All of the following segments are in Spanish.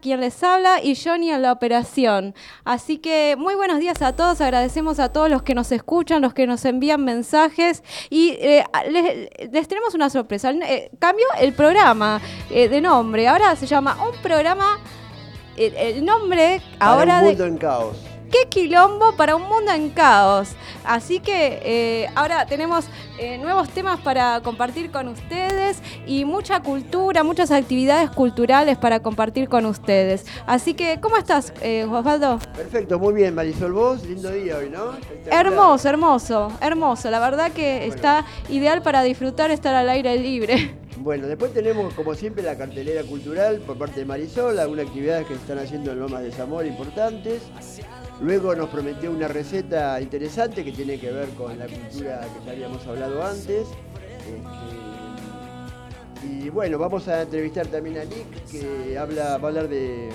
quien les habla y Johnny en la operación. Así que muy buenos días a todos, agradecemos a todos los que nos escuchan, los que nos envían mensajes y eh, les, tenemos una sorpresa. Eh, cambió el programa eh, de nombre, ahora se llama Un programa, el nombre ahora... un mundo en caos qué quilombo para un mundo en caos. Así que eh, ahora tenemos eh, nuevos temas para compartir con ustedes y mucha cultura, muchas actividades culturales para compartir con ustedes. Así que, ¿cómo estás, eh, Osvaldo? Perfecto, muy bien, Marisol. Vos, lindo día hoy, ¿no? Hermoso, hermoso, hermoso. La verdad que está ideal para disfrutar estar al aire libre. Bueno, después tenemos, como siempre, la cartelera cultural por parte de Marisol, algunas actividades que se están haciendo en Lomas de Zamora importantes. Luego nos prometió una receta interesante que tiene que ver con la cultura que ya habíamos hablado antes. Este, y bueno, vamos a entrevistar también a Nick, que habla, va a hablar de,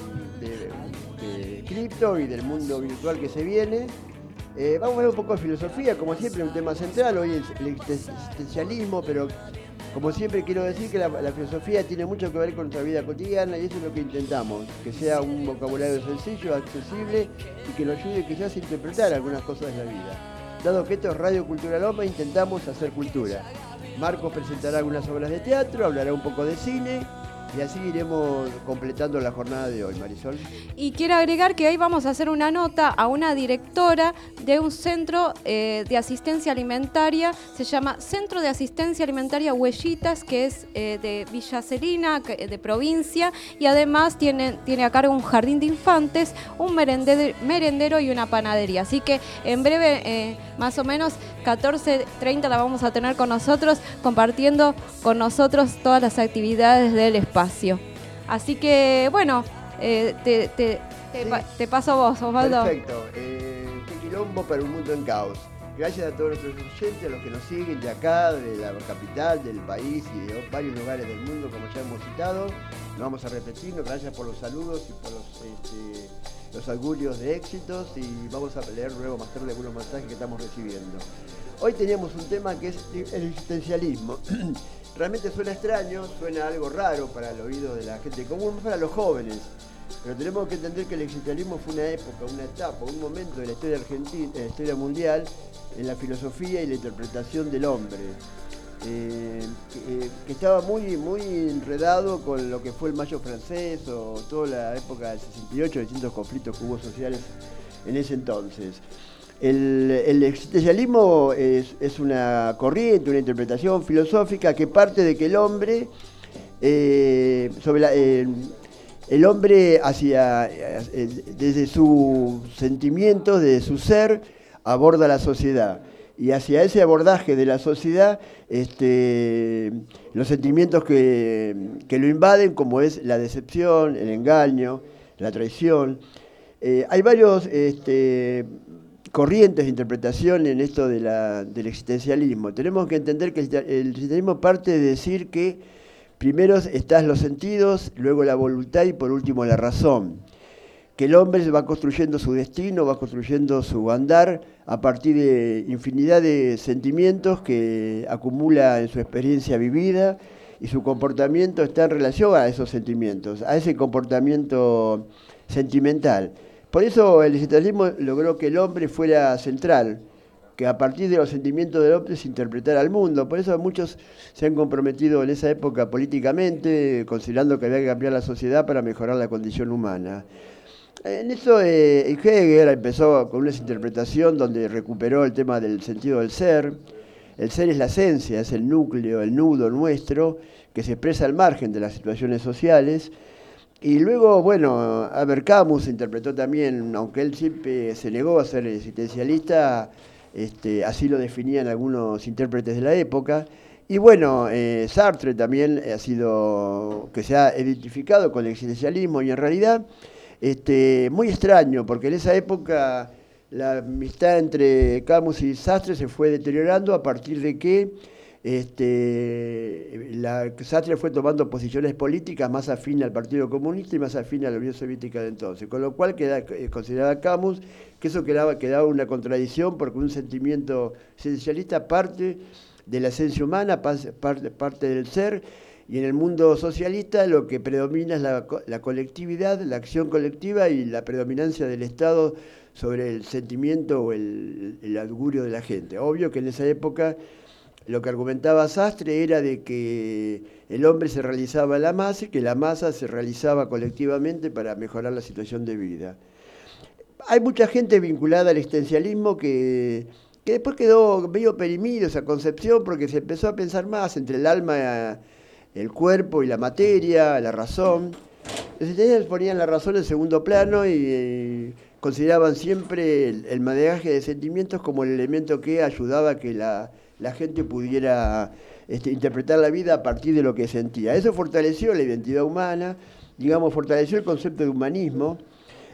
cripto y del mundo virtual que se viene. Eh, vamos a ver un poco de filosofía, como siempre, un tema central. Hoy es el existencialismo, pero como siempre quiero decir que la, filosofía tiene mucho que ver con nuestra vida cotidiana y eso es lo que intentamos, que sea un vocabulario sencillo, accesible y que nos ayude quizás a interpretar algunas cosas de la vida. Dado que esto es Radio Cultura Loma, intentamos hacer cultura. Marcos presentará algunas obras de teatro, hablará un poco de cine y así iremos completando la jornada de hoy, Marisol. Y quiero agregar que hoy vamos a hacer una nota a una directora de un centro eh, de asistencia alimentaria, se llama Centro de Asistencia Alimentaria Huellitas, que es eh, de Villa Celina, de provincia, y además tiene, tiene a cargo un jardín de infantes, un merendero, y una panadería. Así que en breve, eh, más o menos 14.30 la vamos a tener con nosotros, compartiendo con nosotros todas las actividades del espacio. Así que, bueno, eh, te, te, paso a vos, Osvaldo. Perfecto. Eh, qué quilombo para un mundo en caos. Gracias a todos nuestros oyentes, a los que nos siguen de acá, de la capital, del país y de varios lugares del mundo, como ya hemos citado. No vamos a repetirnos. Gracias por los saludos y por los, este, los augurios de éxitos. Y vamos a leer luego más tarde algunos mensajes que estamos recibiendo. Hoy teníamos un tema que es el existencialismo. realmente suena extraño, suena algo raro para el oído de la gente común, para los jóvenes. Pero tenemos que entender que el existencialismo fue una época, una etapa, un momento de la historia argentina, de la historia mundial, en la filosofía y la interpretación del hombre. Eh, eh, que, estaba muy, muy enredado con lo que fue el Mayo francés o toda la época del 68, distintos conflictos que hubo sociales en ese entonces. El, existencialismo es, una corriente, una interpretación filosófica que parte de que el hombre, eh, sobre el hombre hacia, eh, desde sus sentimientos, desde su ser, aborda la sociedad. Y hacia ese abordaje de la sociedad, este, los sentimientos que, lo invaden, como es la decepción, el engaño, la traición. Eh, hay varios este, corrientes de interpretación en esto del existencialismo. Tenemos que entender que el existencialismo parte de decir que primero están los sentidos, luego la voluntad y por último la razón. Que el hombre va construyendo su destino, va construyendo su andar a partir de infinidad de sentimientos que acumula en su experiencia vivida y su comportamiento está en relación a esos sentimientos, a ese comportamiento sentimental. Por eso el existencialismo logró que el hombre fuera central, que a partir de los sentimientos del hombre se interpretara al mundo. Por eso muchos se han comprometido en esa época políticamente, considerando que había que cambiar la sociedad para mejorar la condición humana. En eso eh, Hegel empezó con una interpretación donde recuperó el tema del sentido del ser. El ser es la esencia, es el núcleo, el nudo nuestro, que se expresa al margen de las situaciones sociales y luego, bueno, Albert Camus interpretó también, aunque él siempre se negó a ser existencialista, este, así lo definían algunos intérpretes de la época. Y bueno, eh, Sartre también ha sido, que se ha identificado con el existencialismo y en realidad este, muy extraño, porque en esa época la amistad entre Camus y Sartre se fue deteriorando a partir de que este, la Sartre fue tomando posiciones políticas más afines al Partido Comunista y más afines a la Unión Soviética de entonces, con lo cual queda, eh, consideraba Camus que eso quedaba, quedaba una contradicción porque un sentimiento esencialista parte de la esencia humana, parte, parte del ser, Y en el mundo socialista lo que predomina es la, colectividad, la acción colectiva y la predominancia del Estado sobre el sentimiento o el, el augurio de la gente. Obvio que en esa época lo que argumentaba Sastre era de que el hombre se realizaba la masa y que la masa se realizaba colectivamente para mejorar la situación de vida. Hay mucha gente vinculada al existencialismo que, después quedó medio perimido esa concepción porque se empezó a pensar más entre el alma, el cuerpo y la materia, la razón. Los existencialistas ponían la razón en segundo plano y, eh, consideraban siempre el, el manejaje de sentimientos como el elemento que ayudaba a que la la gente pudiera este, interpretar la vida a partir de lo que sentía. Eso fortaleció la identidad humana, digamos, fortaleció el concepto de humanismo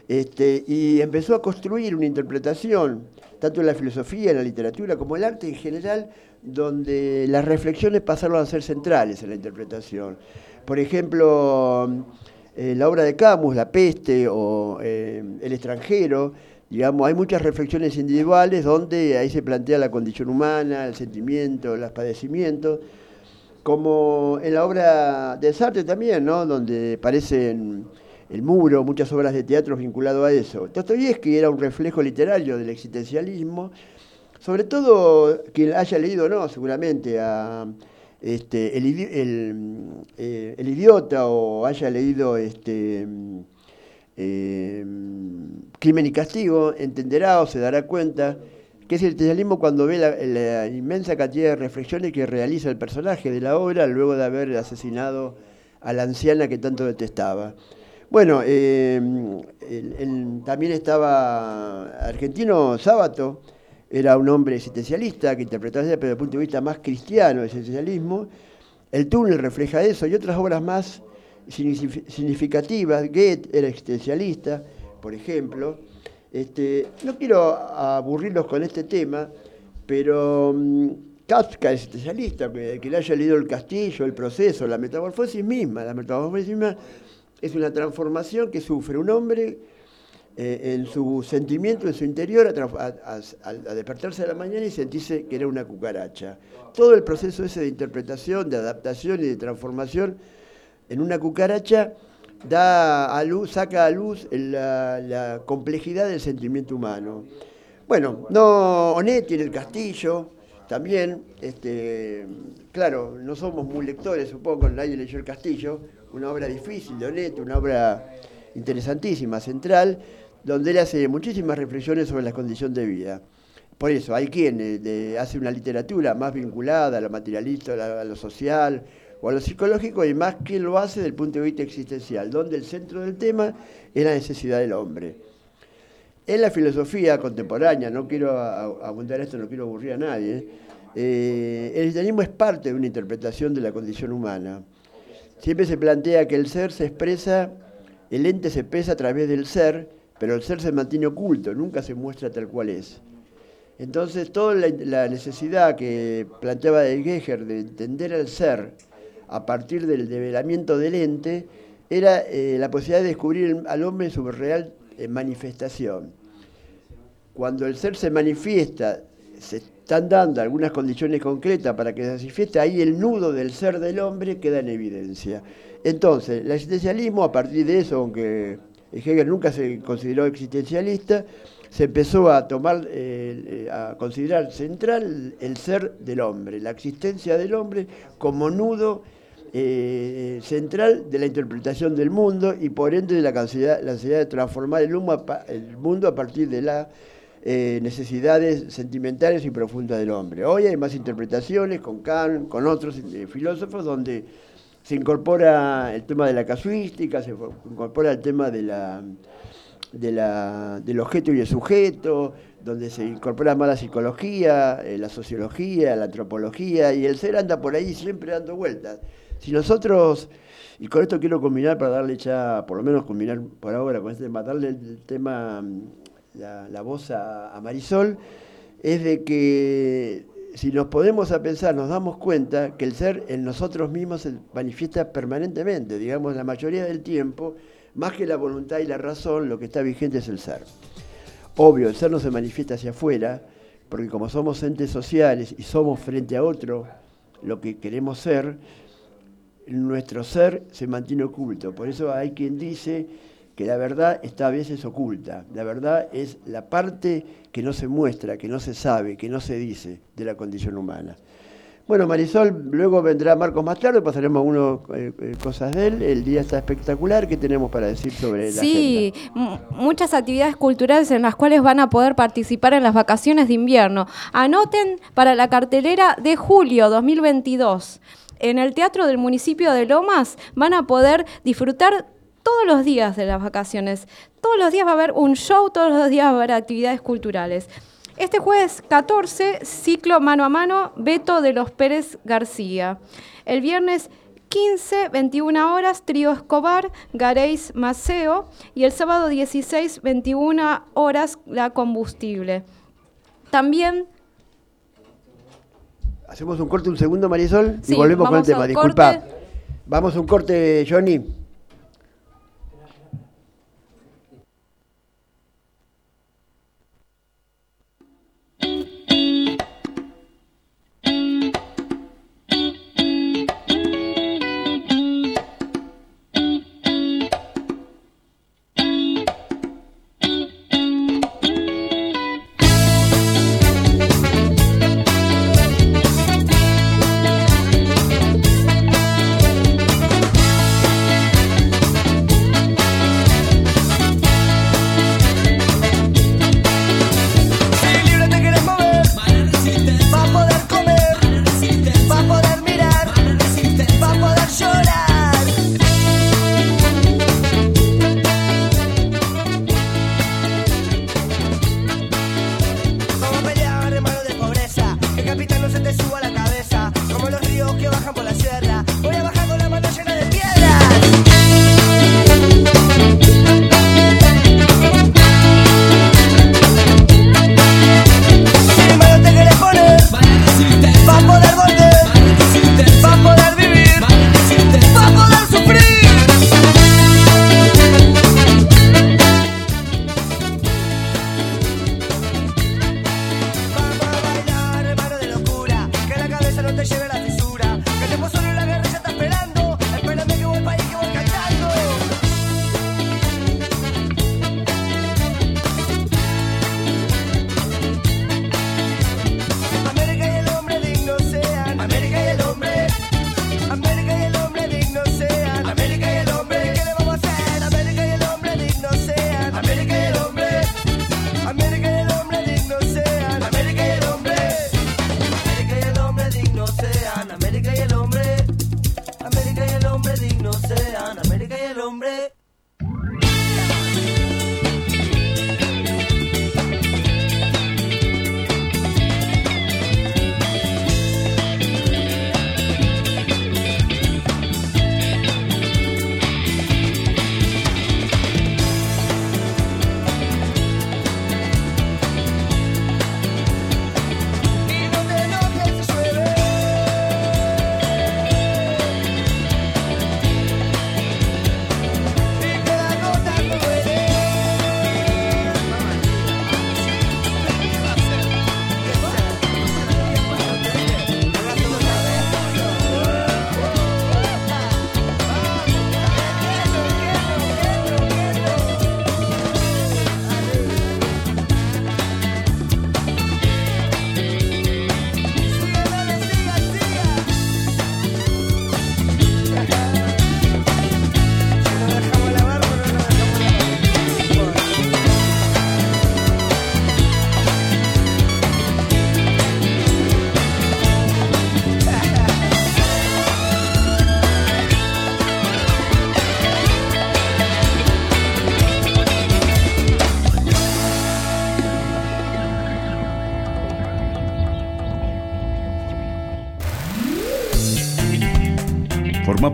este, y empezó a construir una interpretación, tanto en la filosofía, en la literatura, como en el arte en general, donde las reflexiones pasaron a ser centrales en la interpretación. Por ejemplo, eh, la obra de Camus, La peste o eh, El extranjero, digamos, hay muchas reflexiones individuales donde ahí se plantea la condición humana, el sentimiento, los padecimientos, como en la obra de Sartre también, ¿no? donde aparecen El Muro, muchas obras de teatro vinculadas a eso. que era un reflejo literario del existencialismo, sobre todo quien haya leído, no, seguramente, a este, el, eh, el, idiota o haya leído este, eh, Crimen y Castigo, entenderá o se dará cuenta que es el existencialismo cuando ve la, inmensa cantidad de reflexiones que realiza el personaje de la obra luego de haber asesinado a la anciana que tanto detestaba. Bueno, eh, también estaba Argentino Sábato, era un hombre existencialista que interpretaba desde el punto de vista más cristiano del existencialismo. El túnel refleja eso y otras obras más significativas. Goethe era existencialista, por ejemplo. Este, no quiero aburrirlos con este tema, pero mm, Kafka es existencialista, que, que le haya leído El Castillo, El Proceso, la metamorfosis misma. La metamorfosis misma es una transformación que sufre un hombre eh, en su sentimiento, en su interior, a, despertarse a la mañana y sentirse que era una cucaracha. Todo el proceso ese de interpretación, de adaptación y de transformación en una cucaracha da a luz, saca a luz la, complejidad del sentimiento humano. Bueno, no, Onetti en el castillo, también, este, claro, no somos muy lectores, supongo, nadie leyó el castillo, una obra difícil de Onetti, una obra interesantísima, central, donde él hace muchísimas reflexiones sobre la condición de vida. Por eso, hay quien hace una literatura más vinculada a lo materialista, a lo social, o a lo psicológico y más que lo hace desde el punto de vista existencial, donde el centro del tema es la necesidad del hombre. En la filosofía contemporánea, no quiero abundar esto, no quiero aburrir a nadie, eh, el cristianismo es parte de una interpretación de la condición humana. Siempre se plantea que el ser se expresa, el ente se expresa a través del ser, pero el ser se mantiene oculto, nunca se muestra tal cual es. Entonces, toda la, necesidad que planteaba de Geger de entender al ser, a partir del develamiento del ente, era eh, la posibilidad de descubrir al hombre en su real eh, manifestación. Cuando el ser se manifiesta, se están dando algunas condiciones concretas para que se manifieste, ahí el nudo del ser del hombre queda en evidencia. Entonces, el existencialismo, a partir de eso, aunque Hegel nunca se consideró existencialista, se empezó a tomar, eh, a considerar central el ser del hombre, la existencia del hombre como nudo eh, central de la interpretación del mundo y por ende de la capacidad, la necesidad de transformar el, mundo a partir de las eh, necesidades sentimentales y profundas del hombre. Hoy hay más interpretaciones con Kant, con otros eh, filósofos, donde se incorpora el tema de la casuística, se incorpora el tema de la, del objeto y el sujeto, donde se incorpora más la psicología, la sociología, la antropología, y el ser anda por ahí siempre dando vueltas. Si nosotros, y con esto quiero combinar para darle ya, por lo menos combinar por ahora con este tema, darle el tema, la, voz a, Marisol, es de que si nos podemos a pensar, nos damos cuenta que el ser en nosotros mismos se manifiesta permanentemente, digamos, la mayoría del tiempo, más que la voluntad y la razón, lo que está vigente es el ser. Obvio, el ser no se manifiesta hacia afuera, porque como somos entes sociales y somos frente a otro lo que queremos ser, nuestro ser se mantiene oculto. Por eso hay quien dice que la verdad está a veces oculta. La verdad es la parte que no se muestra, que no se sabe, que no se dice de la condición humana. Bueno, Marisol, luego vendrá Marcos más tarde, pasaremos algunas eh, eh, cosas de él. El día está espectacular. ¿Qué tenemos para decir sobre la Sí, muchas actividades culturales en las cuales van a poder participar en las vacaciones de invierno. Anoten para la cartelera de julio 2022. En el Teatro del Municipio de Lomas van a poder disfrutar todos los días de las vacaciones. Todos los días va a haber un show, todos los días va a haber actividades culturales. Este jueves 14, ciclo mano a mano, Beto de los Pérez García. El viernes 15, 21 horas, Trío Escobar, Gareis Maceo. Y el sábado 16, 21 horas, La Combustible. También... Hacemos un corte un segundo, Marisol, y volvemos con el tema. Disculpa. Vamos a un corte, Johnny.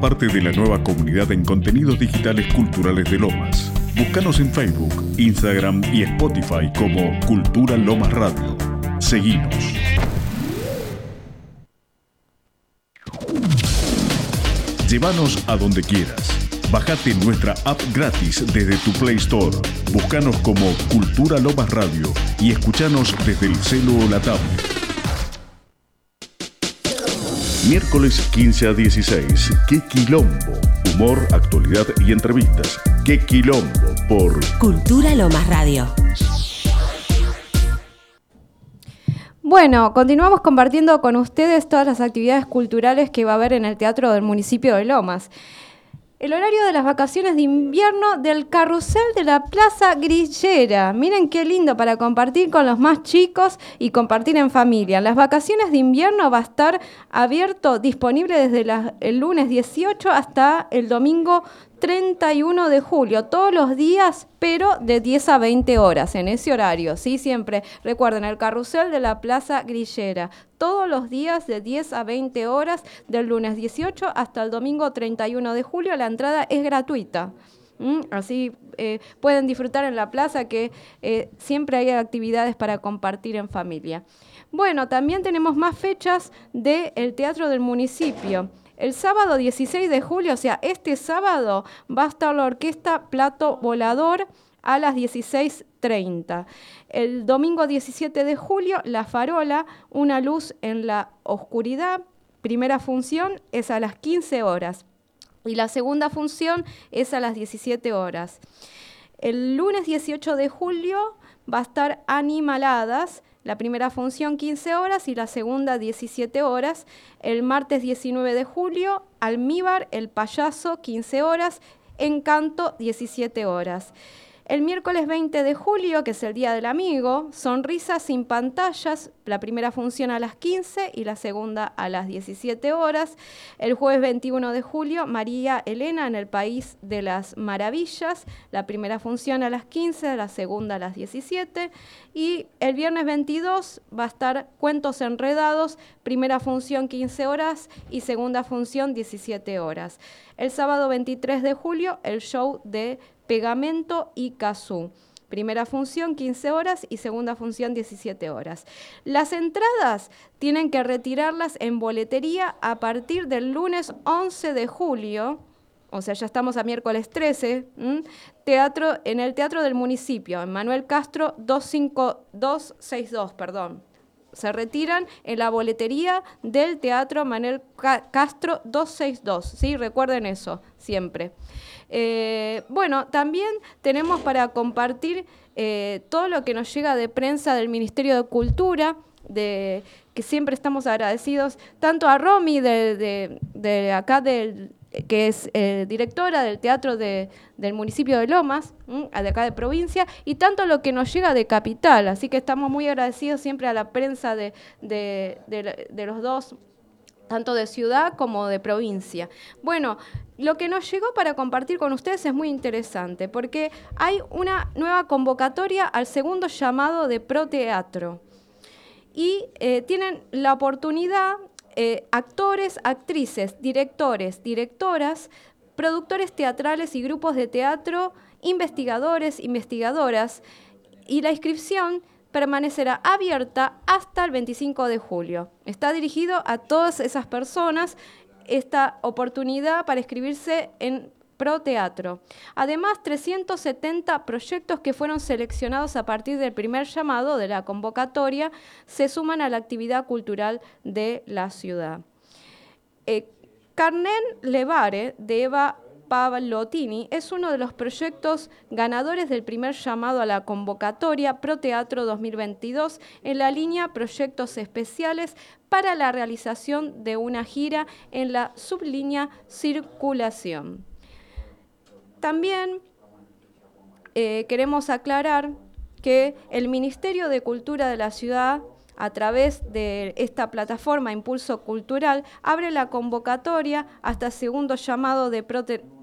Parte de la nueva comunidad en contenidos digitales culturales de Lomas. Búscanos en Facebook, Instagram y Spotify como Cultura Lomas Radio. Seguinos. Llévanos a donde quieras. Bájate nuestra app gratis desde tu Play Store. Búscanos como Cultura Lomas Radio y escuchanos desde el celo o la tablet. Miércoles 15 a 16. ¡Qué quilombo! Humor, actualidad y entrevistas. ¡Qué quilombo! Por Cultura Lomas Radio. Bueno, continuamos compartiendo con ustedes todas las actividades culturales que va a haber en el Teatro del Municipio de Lomas. El horario de las vacaciones de invierno del carrusel de la Plaza Grillera. Miren qué lindo para compartir con los más chicos y compartir en familia. Las vacaciones de invierno va a estar abierto, disponible desde el lunes 18 hasta el domingo 31 de julio, todos los días, pero de 10 a 20 horas en ese horario, ¿sí? Siempre recuerden el carrusel de la Plaza Grillera, todos los días de 10 a 20 horas, del lunes 18 hasta el domingo 31 de julio, la entrada es gratuita. Así eh, pueden disfrutar en la plaza que eh, siempre hay actividades para compartir en familia. Bueno, también tenemos más fechas del Teatro del Municipio. El sábado 16 de julio, o sea, este sábado va a estar la orquesta Plato Volador a las 16.30. El domingo 17 de julio, La Farola, Una luz en la oscuridad. Primera función es a las 15 horas y la segunda función es a las 17 horas. El lunes 18 de julio va a estar Animaladas, la primera función 15 horas y la segunda 17 horas. El martes 19 de julio, Almíbar, El Payaso, 15 horas. Encanto, 17 horas. El miércoles 20 de julio, que es el Día del Amigo, Sonrisas sin pantallas, la primera función a las 15 y la segunda a las 17 horas. El jueves 21 de julio, María Elena en el País de las Maravillas, la primera función a las 15, la segunda a las 17. Y el viernes 22 va a estar Cuentos Enredados, primera función 15 horas y segunda función 17 horas. El sábado 23 de julio, el show de Pegamento y Kazoo. Primera función 15 horas y segunda función 17 horas. Las entradas tienen que retirarlas en boletería a partir del lunes 11 de julio, o sea, ya estamos a miércoles 13, teatro, en el Teatro del Municipio, en Manuel Castro 25262, perdón. Se retiran en la boletería del Teatro Manuel Castro 262, ¿sí? Recuerden eso, siempre. Eh, bueno, también tenemos para compartir eh, todo lo que nos llega de prensa del Ministerio de Cultura, de, que siempre estamos agradecidos, tanto a Romy de, acá del que es eh, directora del teatro del municipio de Lomas, de acá de provincia, y tanto lo que nos llega de capital. Así que estamos muy agradecidos siempre a la prensa de, de los dos tanto de ciudad como de provincia. Bueno, lo que nos llegó para compartir con ustedes es muy interesante, porque hay una nueva convocatoria al segundo llamado de Proteatro. Y eh, tienen la oportunidad eh, actores, actrices, directores, directoras, productores teatrales y grupos de teatro, investigadores, investigadoras, y la inscripción permanecerá abierta hasta el 25 de julio. Está dirigido a todas esas personas esta oportunidad para inscribirse en Pro Teatro. Además, 370 proyectos que fueron seleccionados a partir del primer llamado de la convocatoria se suman a la actividad cultural de la ciudad. Eh, Carmen Levare, de Eva Pavlotini es uno de los proyectos ganadores del primer llamado a la convocatoria Proteatro 2022 en la línea Proyectos Especiales para la realización de una gira en la sublínea Circulación. También eh, queremos aclarar que el Ministerio de Cultura de la Ciudad a través de esta plataforma Impulso Cultural, abre la convocatoria hasta segundo llamado de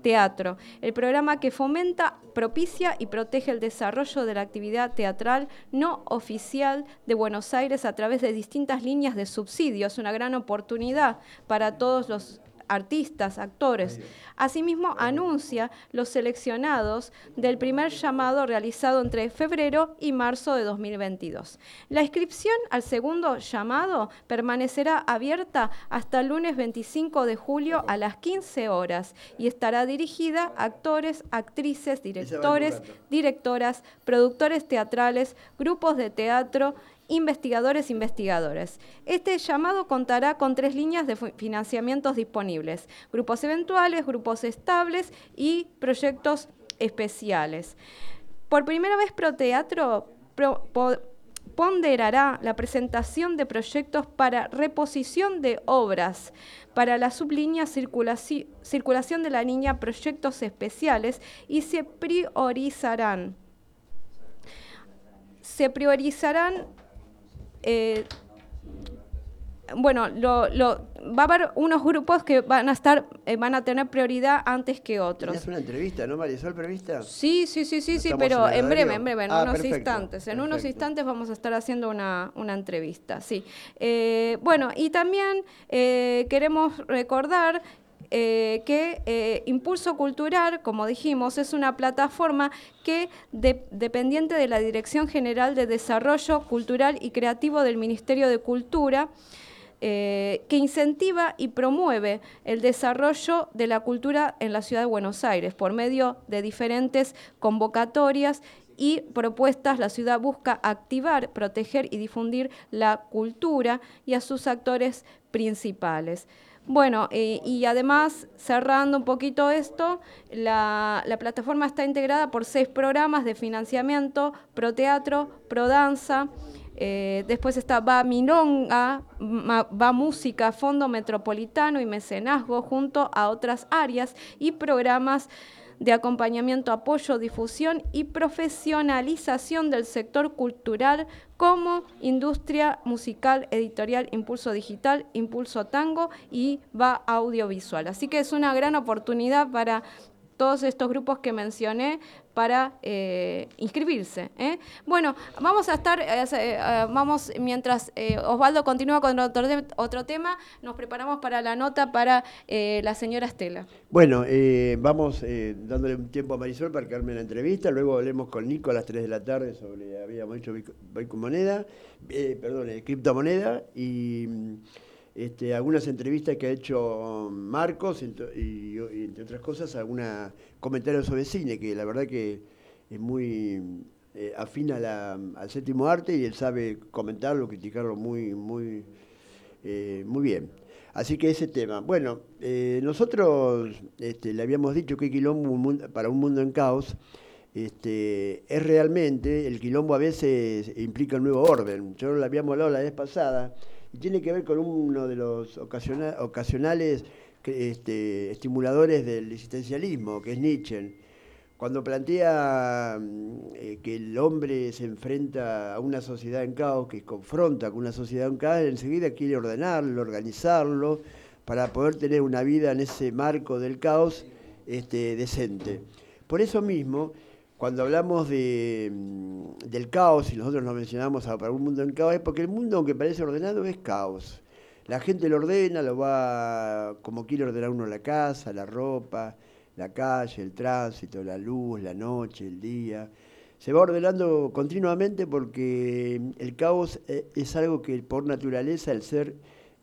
Teatro, el programa que fomenta, propicia y protege el desarrollo de la actividad teatral no oficial de Buenos Aires a través de distintas líneas de subsidio. Es una gran oportunidad para todos los artistas, actores. Asimismo, anuncia los seleccionados del primer llamado realizado entre febrero y marzo de 2022. La inscripción al segundo llamado permanecerá abierta hasta el lunes 25 de julio a las 15 horas y estará dirigida a actores, actrices, directores, directoras, productores teatrales, grupos de teatro, investigadores investigadores. Este llamado contará con tres líneas de financiamientos disponibles, grupos eventuales, grupos estables y proyectos especiales. Por primera vez Proteatro ponderará la presentación de proyectos para reposición de obras, para la sublínea circulación de la niña proyectos especiales y se priorizarán. Se priorizarán eh, bueno, lo, va a haber unos grupos que van a estar, eh, van a tener prioridad antes que otros. Es una entrevista, ¿no, Marisol, prevista? Sí, sí, sí, sí, sí, pero en, breve, en breve, en ah, unos instantes. En unos instantes vamos a estar haciendo una, entrevista, sí. Eh, bueno, y también eh, queremos recordar que Impulso Cultural, como dijimos, es una plataforma que, dependiente de la Dirección General de Desarrollo Cultural y Creativo del Ministerio de Cultura, eh, que incentiva y promueve el desarrollo de la cultura en la ciudad de Buenos Aires por medio de diferentes convocatorias y propuestas, la ciudad busca activar, proteger y difundir la cultura y a sus actores principales. Bueno, eh, y además, cerrando un poquito esto, la, la, plataforma está integrada por seis programas de financiamiento, Proteatro, Prodanza, eh, después está Va Milonga, Va Música, Fondo Metropolitano y Mecenazgo, junto a otras áreas y programas de acompañamiento, apoyo, difusión y profesionalización del sector cultural como industria musical, editorial, impulso digital, impulso tango y va audiovisual. Así que es una gran oportunidad para todos estos grupos que mencioné para eh, inscribirse. ¿eh? Bueno, vamos a estar, eh, vamos, mientras Osvaldo continúa con otro, otro, tema, nos preparamos para la nota para la señora Estela. Bueno, vamos dándole un tiempo a Marisol para que arme la entrevista, luego hablemos con Nico a las 3 de la tarde sobre, habíamos dicho, Bitcoin moneda, perdón, criptomoneda y este, algunas entrevistas que ha hecho Marcos y, entre otras cosas algunos comentarios sobre cine, que la verdad que es muy eh, afín al séptimo arte y él sabe comentarlo, criticarlo muy, muy, eh, muy bien. Así que ese tema. Bueno, eh, nosotros este, le habíamos dicho que Quilombo para un mundo en caos este, es realmente, el quilombo a veces implica un nuevo orden. Yo lo habíamos hablado la vez pasada tiene que ver con uno de los ocasionales este, estimuladores del existencialismo, que es Nietzsche. Cuando plantea mm, eh, que el hombre se enfrenta a una sociedad en caos, que confronta con una sociedad en caos, enseguida quiere ordenarlo, organizarlo, para poder tener una vida en ese marco del caos este, decente. Por eso mismo, cuando hablamos de, mm, del caos, y nosotros nos mencionamos para un mundo en caos, es porque el mundo, aunque parece ordenado, es caos. La gente lo ordena, lo va como quiere ordenar uno la casa, la ropa, la calle, el tránsito, la luz, la noche, el día. Se va ordenando continuamente porque el caos eh, es algo que por naturaleza el ser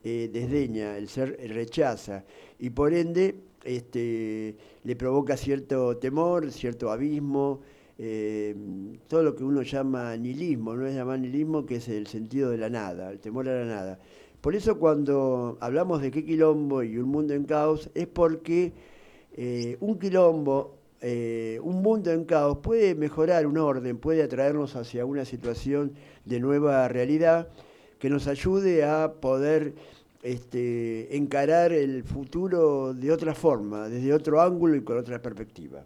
eh, desdeña, el ser rechaza. Y por ende este, le provoca cierto temor, cierto abismo, eh, todo lo que uno llama nihilismo, no es llamar nihilismo, que es el sentido de la nada, el temor a la nada. Por eso cuando hablamos de qué quilombo y un mundo en caos, es porque eh, un quilombo, eh, un mundo en caos puede mejorar un orden, puede atraernos hacia una situación de nueva realidad que nos ayude a poder este, encarar el futuro de otra forma, desde otro ángulo y con otra perspectiva.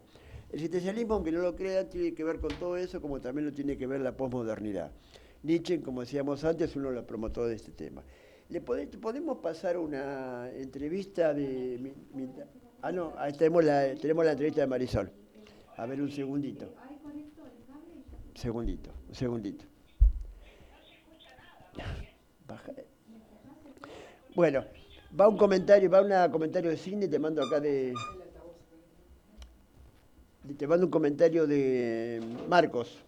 El existencialismo, aunque no lo crean, tiene que ver con todo eso, como también lo tiene que ver la posmodernidad. Nietzsche, como decíamos antes, es uno de los promotores de este tema. ¿Le podemos pasar una entrevista de... ah, no, ahí tenemos la, tenemos la entrevista de Marisol. A ver, un segundito. Segundito, un segundito. Baja. Bueno, va un comentario, va un comentario de cine, te mando acá de. Te mando un comentario de Marcos.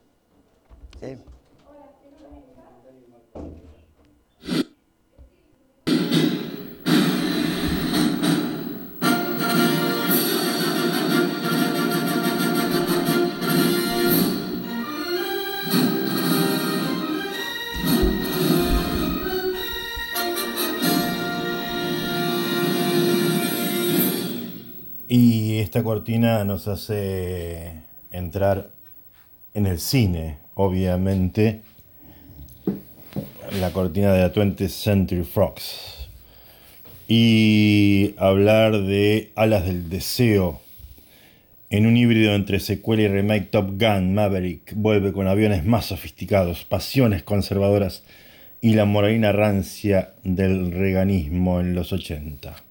Esta cortina nos hace entrar en el cine, obviamente. La cortina de la 20th Century Fox. Y hablar de Alas del Deseo. En un híbrido entre secuela y remake, Top Gun Maverick vuelve con aviones más sofisticados, pasiones conservadoras y la moralina rancia del reganismo en los 80.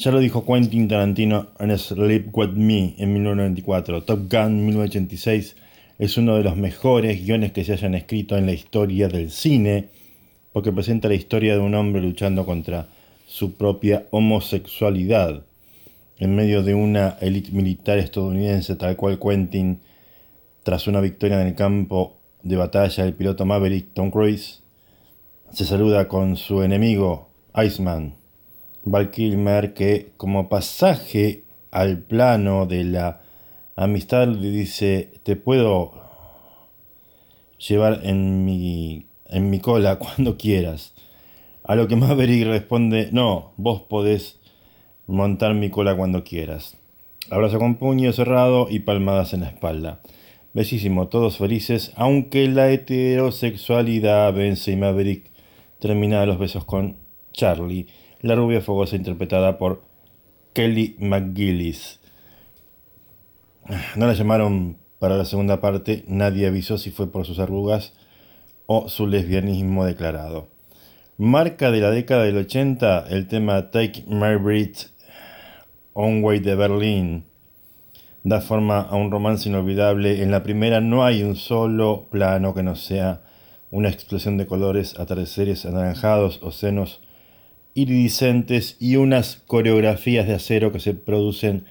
Ya lo dijo Quentin Tarantino en Sleep With Me en 1994. Top Gun 1986 es uno de los mejores guiones que se hayan escrito en la historia del cine porque presenta la historia de un hombre luchando contra su propia homosexualidad en medio de una élite militar estadounidense tal cual Quentin tras una victoria en el campo de batalla del piloto Maverick Tom Cruise se saluda con su enemigo Iceman Val Kilmer que como pasaje al plano de la amistad le dice te puedo llevar en mi, en mi cola cuando quieras. A lo que Maverick responde no, vos podés montar mi cola cuando quieras. Abrazo con puño cerrado y palmadas en la espalda. Besísimo, todos felices, aunque la heterosexualidad vence y Maverick termina los besos con Charlie la rubia fogosa interpretada por Kelly McGillis. No la llamaron para la segunda parte, nadie avisó si fue por sus arrugas o su lesbianismo declarado. Marca de la década del 80, el tema Take My Breath On Way de Berlin da forma a un romance inolvidable. En la primera no hay un solo plano que no sea una explosión de colores, atardeceres anaranjados o senos iridiscentes y unas coreografías de acero que se producen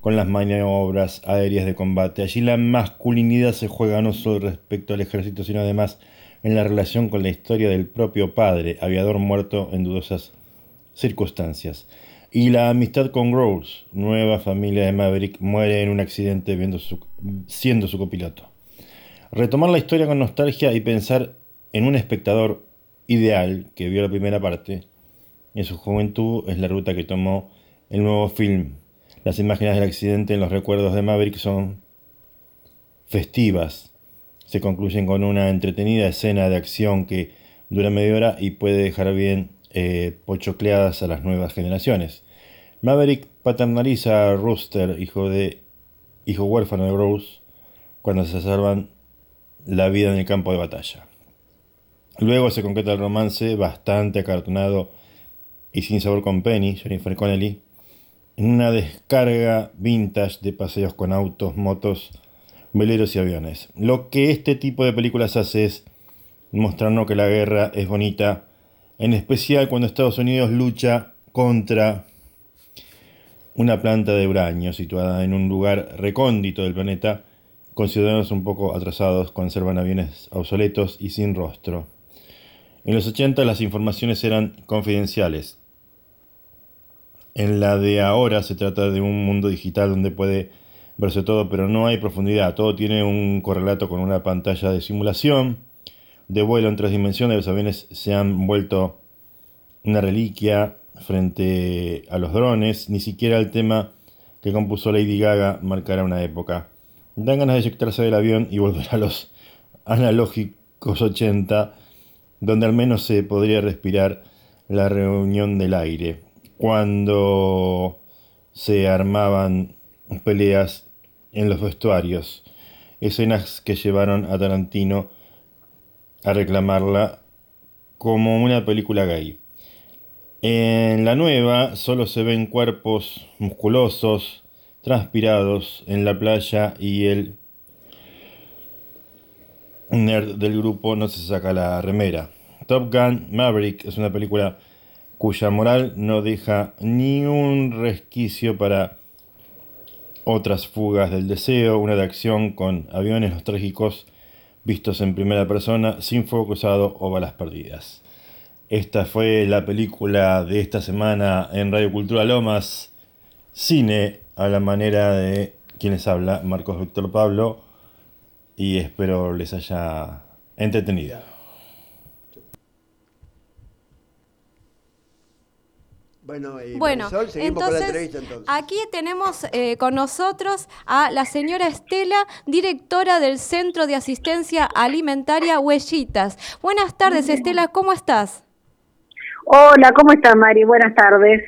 con las maniobras aéreas de combate. Allí la masculinidad se juega no solo respecto al ejército, sino además en la relación con la historia del propio padre, aviador muerto en dudosas circunstancias. Y la amistad con Rose, nueva familia de Maverick, muere en un accidente viendo siendo su copiloto. Retomar la historia con nostalgia y pensar en un espectador ideal que vio la primera parte en su juventud es la ruta que tomó el nuevo film. Las imágenes del accidente en los recuerdos de Maverick son festivas. Se concluyen con una entretenida escena de acción que dura media hora y puede dejar bien eh, pochocleadas a las nuevas generaciones. Maverick paternaliza a Rooster, hijo, de, hijo huérfano de Rose, cuando se salvan la vida en el campo de batalla. Luego se concreta el romance bastante acartonado y Sin Sabor con Penny, Jennifer Connelly, en una descarga vintage de paseos con autos, motos, veleros y aviones. Lo que este tipo de películas hace es mostrarnos que la guerra es bonita, en especial cuando Estados Unidos lucha contra una planta de uranio situada en un lugar recóndito del planeta, con ciudadanos un poco atrasados, conservan aviones obsoletos y sin rostro. En los 80 las informaciones eran confidenciales, en la de ahora se trata de un mundo digital donde puede verse todo, pero no hay profundidad. Todo tiene un correlato con una pantalla de simulación de vuelo en tres dimensiones. Los aviones se han vuelto una reliquia frente a los drones. Ni siquiera el tema que compuso Lady Gaga marcará una época. Dan ganas de eyectarse del avión y volver a los analógicos 80, donde al menos se podría respirar la reunión del aire cuando se armaban peleas en los vestuarios, escenas que llevaron a Tarantino a reclamarla como una película gay. En la nueva solo se ven cuerpos musculosos, transpirados en la playa y el nerd del grupo no se saca la remera. Top Gun Maverick es una película cuya moral no deja ni un resquicio para otras fugas del deseo, una de acción con aviones nostálgicos vistos en primera persona, sin fuego cruzado o balas perdidas. Esta fue la película de esta semana en Radio Cultura Lomas, cine a la manera de quienes habla, Marcos Víctor Pablo, y espero les haya entretenido. Bueno, y Bueno, Marisol, seguimos con la entonces, entrevista entonces. aquí tenemos eh, con nosotros a la señora Estela, directora del Centro de Asistencia Alimentaria Huellitas. Buenas tardes, Estela, ¿cómo estás? Hola, ¿cómo están, Mari? Buenas tardes.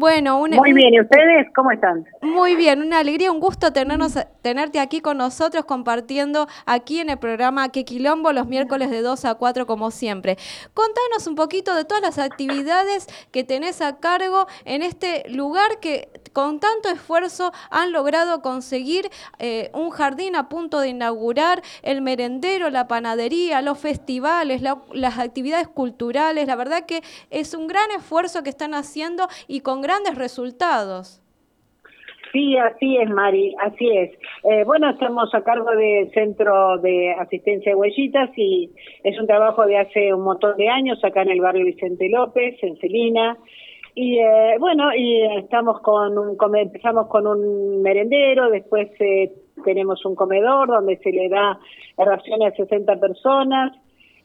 Bueno, Muy bien, ¿y ustedes cómo están? Muy bien, una alegría, un gusto tenernos, tenerte aquí con nosotros compartiendo aquí en el programa Que Quilombo los miércoles de 2 a 4 como siempre. Contanos un poquito de todas las actividades que tenés a cargo en este lugar que con tanto esfuerzo han logrado conseguir eh, un jardín a punto de inaugurar, el merendero, la panadería, los festivales, la- las actividades culturales. La verdad que es un gran esfuerzo que están haciendo y con grandes resultados. Sí, así es, Mari, así es. Eh, bueno, estamos a cargo del Centro de Asistencia de Huellitas y es un trabajo de hace un montón de años acá en el barrio Vicente López, en Celina. Y eh, bueno, y estamos con un, empezamos con un merendero, después eh, tenemos un comedor donde se le da raciones a 60 personas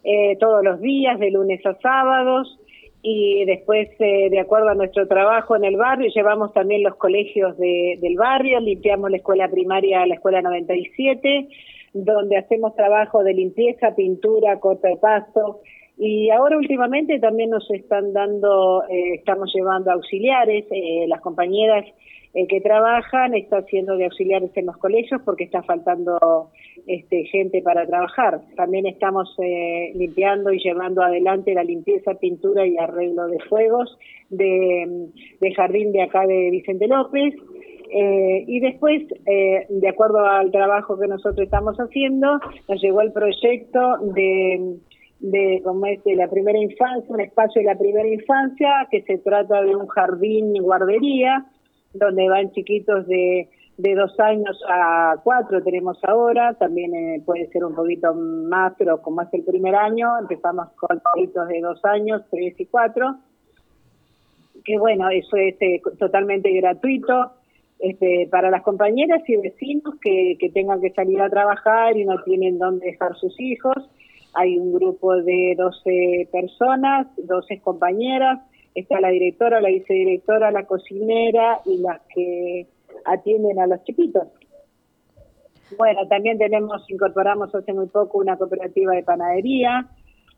eh, todos los días, de lunes a sábados. Y después, eh, de acuerdo a nuestro trabajo en el barrio, llevamos también los colegios de- del barrio, limpiamos la escuela primaria, la escuela 97, donde hacemos trabajo de limpieza, pintura, corte de pasto. Y ahora últimamente también nos están dando, eh, estamos llevando auxiliares, eh, las compañeras que trabajan están haciendo de auxiliares en los colegios porque está faltando este, gente para trabajar. También estamos eh, limpiando y llevando adelante la limpieza, pintura y arreglo de fuegos de, jardín de acá de Vicente López. Eh, y después, eh, de acuerdo al trabajo que nosotros estamos haciendo, nos llegó el proyecto de de como es de la primera infancia, un espacio de la primera infancia, que se trata de un jardín guardería, donde van chiquitos de, de dos años a cuatro tenemos ahora, también eh, puede ser un poquito más, pero como es el primer año, empezamos con chiquitos de dos años, tres y cuatro, que bueno, eso es eh, totalmente gratuito, este, para las compañeras y vecinos que, que tengan que salir a trabajar y no tienen dónde dejar sus hijos. Hay un grupo de 12 personas, 12 compañeras, está la directora, la vicedirectora, la cocinera y las que atienden a los chiquitos. Bueno, también tenemos, incorporamos hace muy poco una cooperativa de panadería,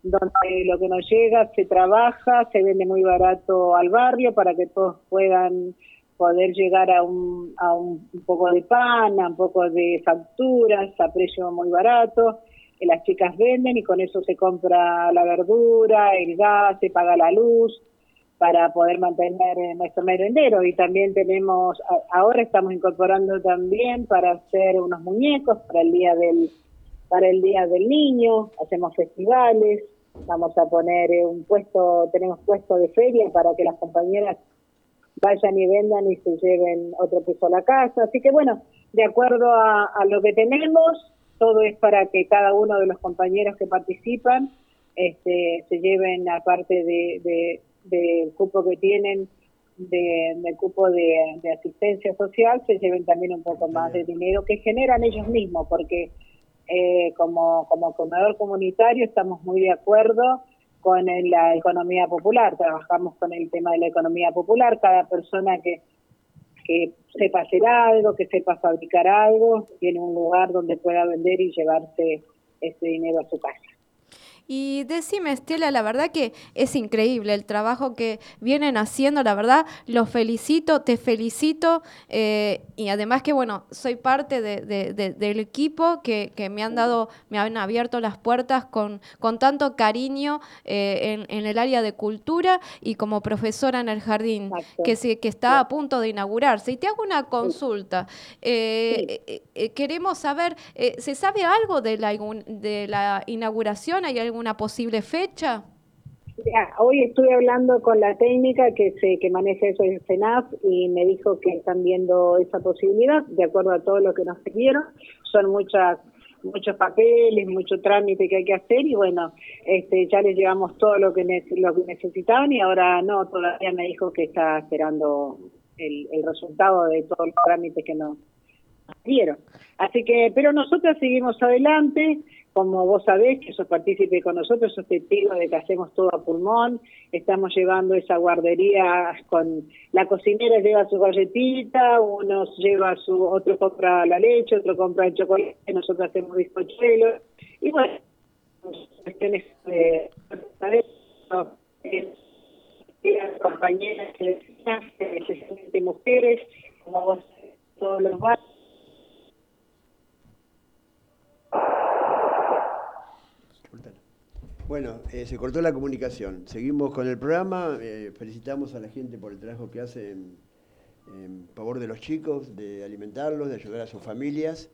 donde lo que nos llega se trabaja, se vende muy barato al barrio para que todos puedan poder llegar a un, a un, poco de pan, a un poco de facturas a precio muy barato. Las chicas venden y con eso se compra la verdura, el gas, se paga la luz para poder mantener eh, nuestro merendero. Y también tenemos, ahora estamos incorporando también para hacer unos muñecos para el día del para el día del niño, hacemos festivales, vamos a poner eh, un puesto, tenemos puesto de feria para que las compañeras vayan y vendan y se lleven otro peso a la casa. Así que bueno, de acuerdo a, a lo que tenemos, todo es para que cada uno de los compañeros que participan este, se lleven, aparte de, de- del cupo que tienen, de, del cupo de, de asistencia social, se lleven también un poco más de dinero que generan ellos mismos, porque eh, como, como comedor comunitario estamos muy de acuerdo con el- la economía popular, trabajamos con el tema de la economía popular, cada persona que, que sepa hacer algo, que sepa fabricar algo, tiene un lugar donde pueda vender y llevarse ese dinero a su casa. Y decime, Estela, la verdad que es increíble el trabajo que vienen haciendo, la verdad, los felicito, te felicito, eh, y además que, bueno, soy parte de- de- de- del equipo que, que me han dado, me han abierto las puertas con, con tanto cariño eh, en, en el área de cultura y como profesora en el jardín, Exacto. que, se, que está a punto de inaugurarse. Y te hago una consulta. Eh, eh, eh, queremos saber, ¿se sabe algo de la, de la inauguración? ¿Hay alguna posible fecha? Hoy estuve hablando con la técnica que se que maneja eso en CENAF y me dijo que están viendo esa posibilidad de acuerdo a todo lo que nos pidieron. Son muchas muchos papeles, mucho trámite que hay que hacer y bueno, este ya les llevamos todo lo que, lo que necesitaban y ahora no, todavía me dijo que está esperando el, el resultado de todos los trámites que nos dieron. Así que, pero nosotros seguimos adelante, como vos sabés, que sos partícipe con nosotros, sos testigo de que hacemos todo a pulmón, estamos llevando esa guardería con, la cocinera lleva su galletita, uno lleva su, otro compra la leche, otro compra el chocolate, nosotros hacemos bizcochuelos, y bueno, cuestiones de, compañeras, especialmente mujeres, como vos, todos los barrios, Bueno, eh, se cortó la comunicación. Seguimos con el programa. Eh, felicitamos a la gente por el trabajo que hace en, favor de los chicos, de alimentarlos, de ayudar a sus familias.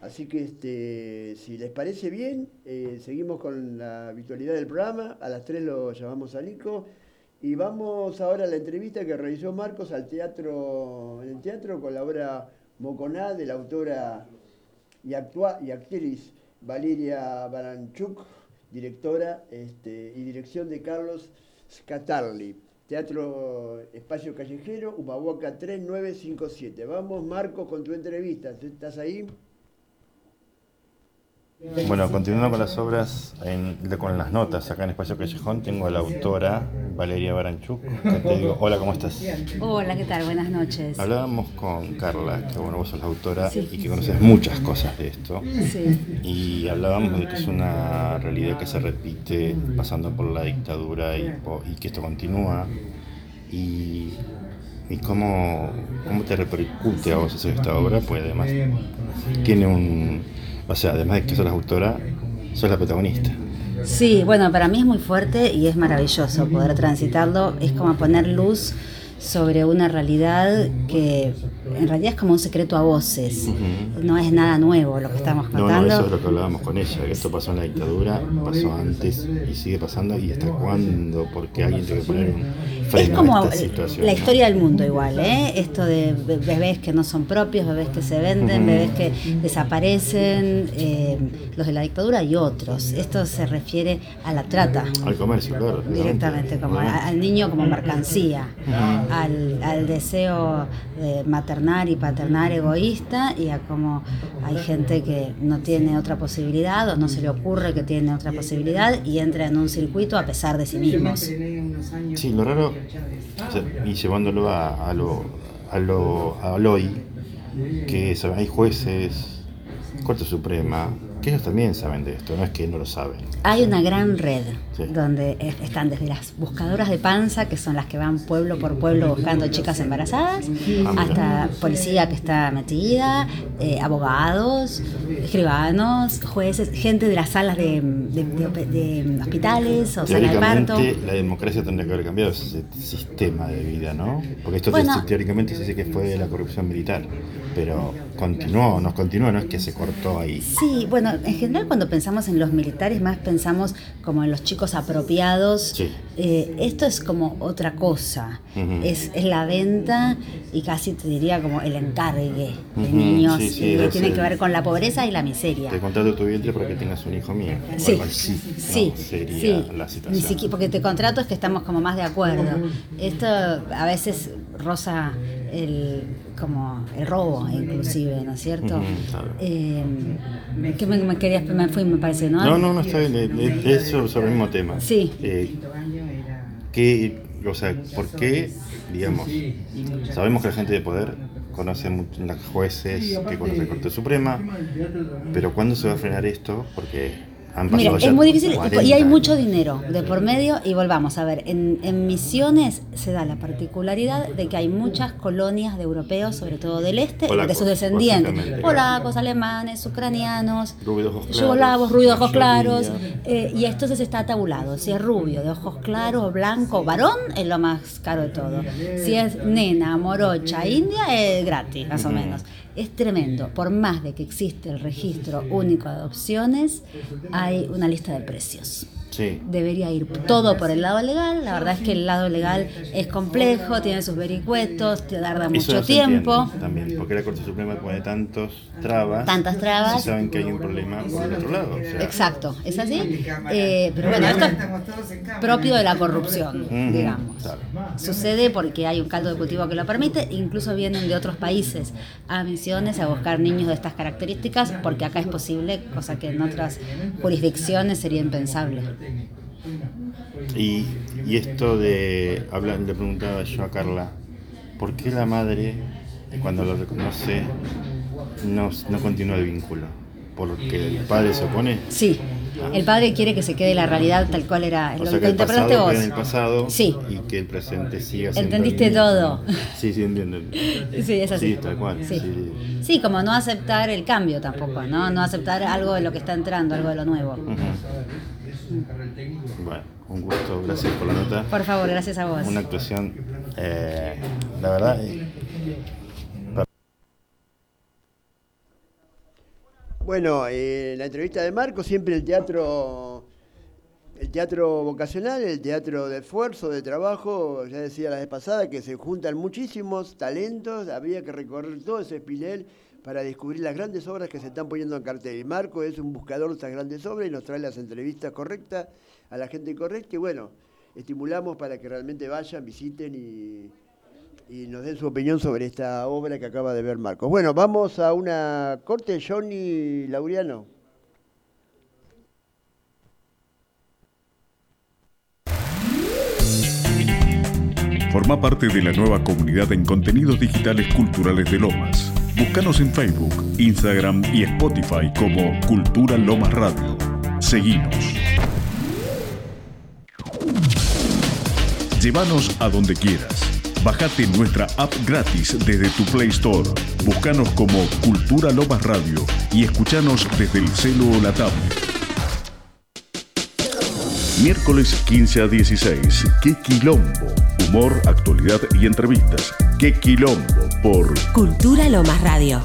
Así que este, si les parece bien, eh, seguimos con la habitualidad del programa. A las 3 lo llamamos a Nico. Y vamos ahora a la entrevista que realizó Marcos al teatro, en el teatro con la obra Moconá de la autora y, y actriz Valeria Baranchuk directora este, y dirección de Carlos Scatarli. Teatro Espacio Callejero, Humahuaca 3957. Vamos, Marcos, con tu entrevista. ¿Estás ahí? Bueno, continuando con las obras, con las notas acá en Espacio Callejón, tengo a la autora Valeria Baranchuk, que te digo, hola, ¿cómo estás? Hola, ¿qué tal? Buenas noches. Hablábamos con Carla, que bueno, vos sos la autora y que conoces muchas cosas de esto. Sí. Y hablábamos de que es una realidad que se repite pasando por la dictadura y, que esto continúa. Y, y cómo, cómo te repercute a vos hacer esta obra, pues además tiene un o sea, además de que sos la autora, sos la protagonista. Sí, bueno, para mí es muy fuerte y es maravilloso poder transitarlo. Es como poner luz sobre una realidad que en realidad es como un secreto a voces. No es nada nuevo lo que estamos contando. No, no, eso es lo que hablábamos con ella, que esto pasó en la dictadura, pasó antes y sigue pasando y hasta cuándo, porque alguien tiene que poner un freno Es como a esta situación, la historia del mundo igual, ¿eh? Esto de bebés que no son propios, bebés que se venden, bebés que desaparecen, eh, los de la dictadura y otros. Esto se refiere a la trata. Al comercio, claro. Directamente, como al niño como mercancía, al, al deseo de maternar y paternar egoísta y a cómo hay gente que no tiene otra posibilidad o no se le ocurre que tiene otra posibilidad y entra en un circuito a pesar de sí mismos. Sí, lo raro, y llevándolo a, a lo, a lo, a hoy, que hay jueces, Corte Suprema, que ellos también saben de esto, no es que no lo saben. Hay una gran red donde están desde las buscadoras de panza, que son las que van pueblo por pueblo buscando chicas embarazadas, ah, hasta policía que está metida, eh, abogados, escribanos, jueces, gente de las salas de, hospitales o salas de parto. La democracia tendría que haber cambiado ese sistema de vida, ¿no? Porque esto teóricamente se dice que fue la corrupción militar, pero continuó, nos continúa, no es que se cortó ahí. Sí, bueno, en general cuando pensamos en los militares más pensamos como en los chicos apropiados. Eh, esto es como otra cosa. es, la venta y casi te diría como el encargue de niños. tiene que ver con la pobreza y la miseria. Te contrato tu vientre para que tengas un hijo mío. Sí, sí, sería la situación. porque te contrato es que estamos como más de acuerdo. Esto a veces rosa el como el robo inclusive, ¿no es cierto? eh, ¿Qué me, querías? Me fui, me parece, ¿no? No, no, no está bien, es sobre el mismo tema. Sí. Eh, ¿qué, o sea, ¿por qué, digamos, sabemos que la gente de poder conoce los jueces, que conoce la Corte Suprema, pero ¿cuándo se va a frenar esto? Porque Mira, es muy difícil y hay mucho dinero de por medio y volvamos a ver, en, en, Misiones se da la particularidad de que hay muchas colonias de europeos, sobre todo del este, de sus descendientes, polacos, alemanes, ucranianos, yugoslavos, ruidos ojos claros, eh, y esto se está tabulado, si es rubio, de ojos claros, blanco, varón, es lo más caro de todo, si es nena, morocha, india, es gratis, más o menos es tremendo. Por más de que existe el registro único de adopciones, hay una lista de precios. Debería ir todo por el lado legal. La verdad es que el lado legal es complejo, tiene sus vericuetos, te tarda mucho tiempo. También, porque la Corte Suprema pone tantos trabas. Tantas trabas. Y saben que hay un problema por el otro lado. Exacto, es así. Eh, pero bueno, esto es propio de la corrupción, digamos. Sucede porque hay un caldo de cultivo que lo permite, incluso vienen de otros países a misiones a buscar niños de estas características, porque acá es posible, cosa que en otras jurisdicciones sería impensable. Y, y esto de, habla, le preguntaba yo a Carla, ¿por qué la madre, cuando lo reconoce, no, no continúa el vínculo? ¿Porque el padre se opone? Sí. El padre quiere que se quede la realidad tal cual era. O lo, sea que interpretaste vos. En el pasado sí. y que el presente siga Entendiste todo. Sí, sí, entiendo. Sí, es así. Sí, tal cual. Sí. sí. como no aceptar el cambio tampoco, ¿no? No aceptar algo de lo que está entrando, algo de lo nuevo. Bueno, un gusto, gracias por la nota. Por favor, gracias a vos. Una actuación, eh, la verdad. Bueno, en la entrevista de Marco siempre el teatro, el teatro vocacional, el teatro de esfuerzo, de trabajo, ya decía la vez pasada que se juntan muchísimos talentos, había que recorrer todo ese espinel para descubrir las grandes obras que se están poniendo en cartel. Y Marco es un buscador de estas grandes obras y nos trae las entrevistas correctas a la gente correcta. Y bueno, estimulamos para que realmente vayan, visiten y, nos den su opinión sobre esta obra que acaba de ver Marco. Bueno, vamos a una corte, Johnny Lauriano. Forma parte de la nueva comunidad en contenidos digitales culturales de Lomas. Búscanos en Facebook, Instagram y Spotify como Cultura Lomas Radio. Seguimos. Llévanos a donde quieras. Bájate nuestra app gratis desde tu Play Store. Búscanos como Cultura Lomas Radio y escuchanos desde el celo o la tablet. Miércoles 15 a 16. ¡Qué quilombo! Humor, actualidad y entrevistas. ¡Qué quilombo! Por Cultura Lomas Radio.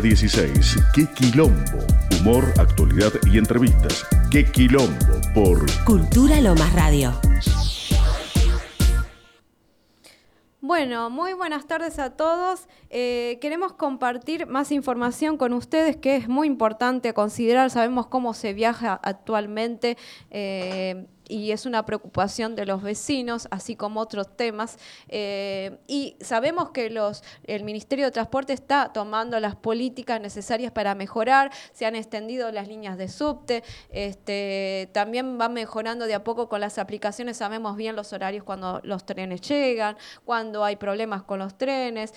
16. ¿Qué quilombo? Humor, actualidad y entrevistas. ¿Qué quilombo? Por Cultura Lomas Radio. Bueno, muy buenas tardes a todos. Eh, queremos compartir más información con ustedes que es muy importante considerar. Sabemos cómo se viaja actualmente eh, y es una preocupación de los vecinos, así como otros temas. Eh, y sabemos que el Ministerio de Transporte está tomando las políticas necesarias para mejorar. Se han extendido las líneas de subte. Este, también va mejorando de a poco con las aplicaciones. Sabemos bien los horarios cuando los trenes llegan, cuando hay problemas con los trenes.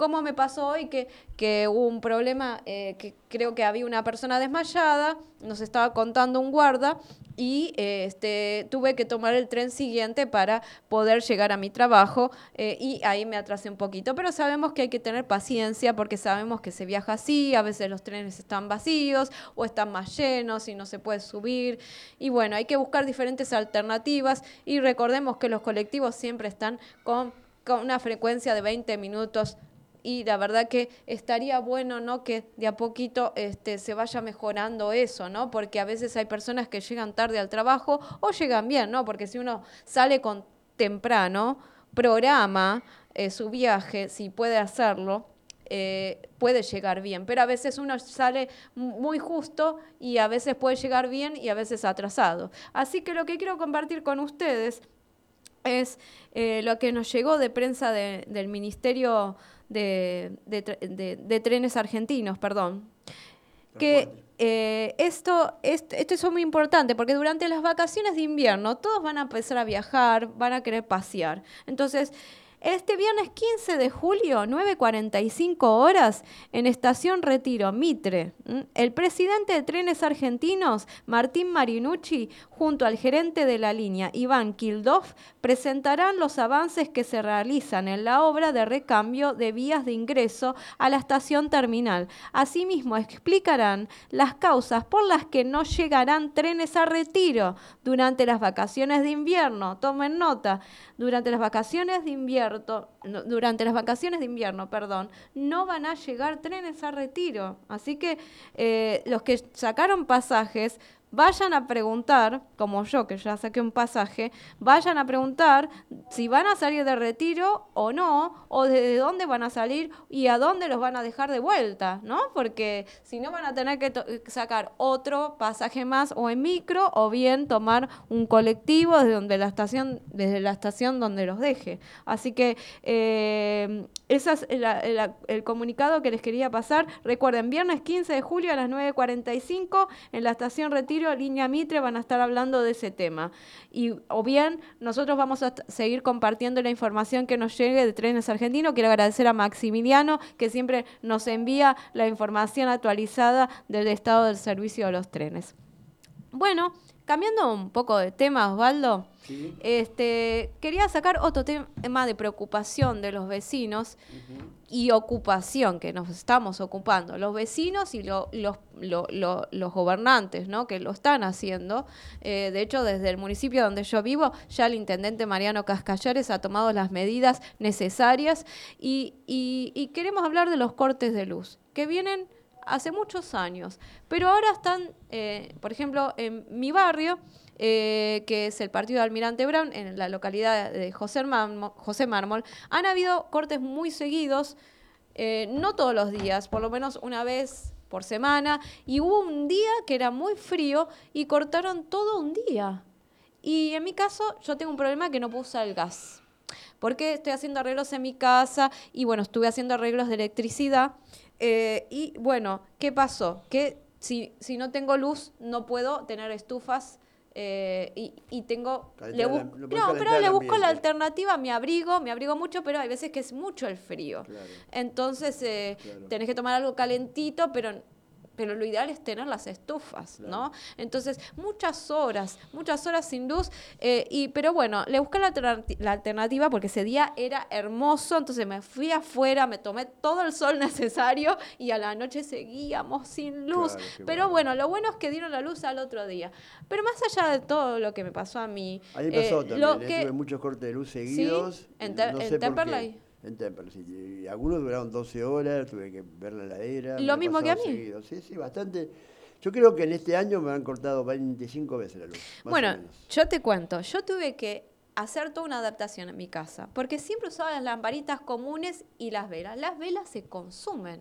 ¿Cómo me pasó hoy que, que hubo un problema, eh, que creo que había una persona desmayada, nos estaba contando un guarda, y eh, este, tuve que tomar el tren siguiente para poder llegar a mi trabajo eh, y ahí me atrasé un poquito. Pero sabemos que hay que tener paciencia porque sabemos que se viaja así, a veces los trenes están vacíos o están más llenos y no se puede subir. Y bueno, hay que buscar diferentes alternativas y recordemos que los colectivos siempre están con, con una frecuencia de 20 minutos y la verdad que estaría bueno no que de a poquito este, se vaya mejorando eso no porque a veces hay personas que llegan tarde al trabajo o llegan bien no porque si uno sale con temprano programa eh, su viaje si puede hacerlo eh, puede llegar bien, pero a veces uno sale muy justo y a veces puede llegar bien y a veces atrasado. Así que lo que quiero compartir con ustedes es eh, lo que nos llegó de prensa de, del Ministerio de, de, de, trenes argentinos, perdón. Que eh, esto, esto, esto es muy importante porque durante las vacaciones de invierno todos van a empezar a viajar, van a querer pasear. Entonces, este viernes 15 de julio, 9.45 horas, en Estación Retiro, Mitre, el presidente de Trenes Argentinos, Martín Marinucci, junto al gerente de la línea, Iván Kildoff, presentarán los avances que se realizan en la obra de recambio de vías de ingreso a la estación terminal. Asimismo, explicarán las causas por las que no llegarán trenes a retiro durante las vacaciones de invierno. Tomen nota, durante las vacaciones de invierno durante las vacaciones de invierno, perdón, no van a llegar trenes a retiro. Así que eh, los que sacaron pasajes vayan a preguntar, como yo que ya saqué un pasaje, vayan a preguntar si van a salir de retiro o no, o desde dónde van a salir y a dónde los van a dejar de vuelta, ¿no? Porque si no van a tener que sacar otro pasaje más o en micro o bien tomar un colectivo desde la estación, desde la estación donde los deje. Así que eh, ese es el, el, el comunicado que les quería pasar. Recuerden, viernes 15 de julio a las 9.45 en la estación Retiro línea Mitre van a estar hablando de ese tema. Y, o bien, nosotros vamos a seguir compartiendo la información que nos llegue de Trenes Argentinos. Quiero agradecer a Maximiliano, que siempre nos envía la información actualizada del estado del servicio de los trenes. Bueno, cambiando un poco de tema, Osvaldo, sí. este, quería sacar otro tema de preocupación de los vecinos uh -huh. y ocupación que nos estamos ocupando, los vecinos y lo, los, lo, lo, los gobernantes ¿no? que lo están haciendo. Eh, de hecho, desde el municipio donde yo vivo, ya el intendente Mariano Cascallares ha tomado las medidas necesarias y, y, y queremos hablar de los cortes de luz, que vienen hace muchos años. Pero ahora están, eh, por ejemplo, en mi barrio, eh, que es el partido de Almirante Brown, en la localidad de José, Mármol, han habido cortes muy seguidos, eh, no todos los días, por lo menos una vez por semana, y hubo un día que era muy frío y cortaron todo un día. Y en mi caso, yo tengo un problema que no puedo usar el gas. Porque estoy haciendo arreglos en mi casa y bueno, estuve haciendo arreglos de electricidad eh, y bueno, ¿qué pasó? Que si, si no tengo luz, no puedo tener estufas. Eh, y, tengo le no pero le busco la alternativa me abrigo me abrigo mucho pero hay veces que es mucho el frío entonces eh, tenés que tomar algo calentito pero pero lo ideal es tener las estufas, ¿no? Entonces, muchas horas, muchas horas sin luz, eh, y, pero bueno, le busqué la, la, alternativa porque ese día era hermoso, entonces me fui afuera, me tomé todo el sol necesario y a la noche seguíamos sin luz. pero bueno. lo bueno es que dieron la luz al otro día. Pero más allá de todo lo que me pasó a mí... A mí pasó eh, también, lo ¿eh? que, tuve muchos cortes de luz seguidos. ¿Sí? En, no sé en Y algunos duraron 12 horas, tuve que ver la heladera. Lo mismo que a mí. Sí, sí, bastante. Yo creo que en este año me han cortado 25 veces la luz. Bueno, yo te cuento, yo tuve que hacer toda una adaptación en mi casa, porque siempre usaba las lamparitas comunes y las velas. Las velas se consumen.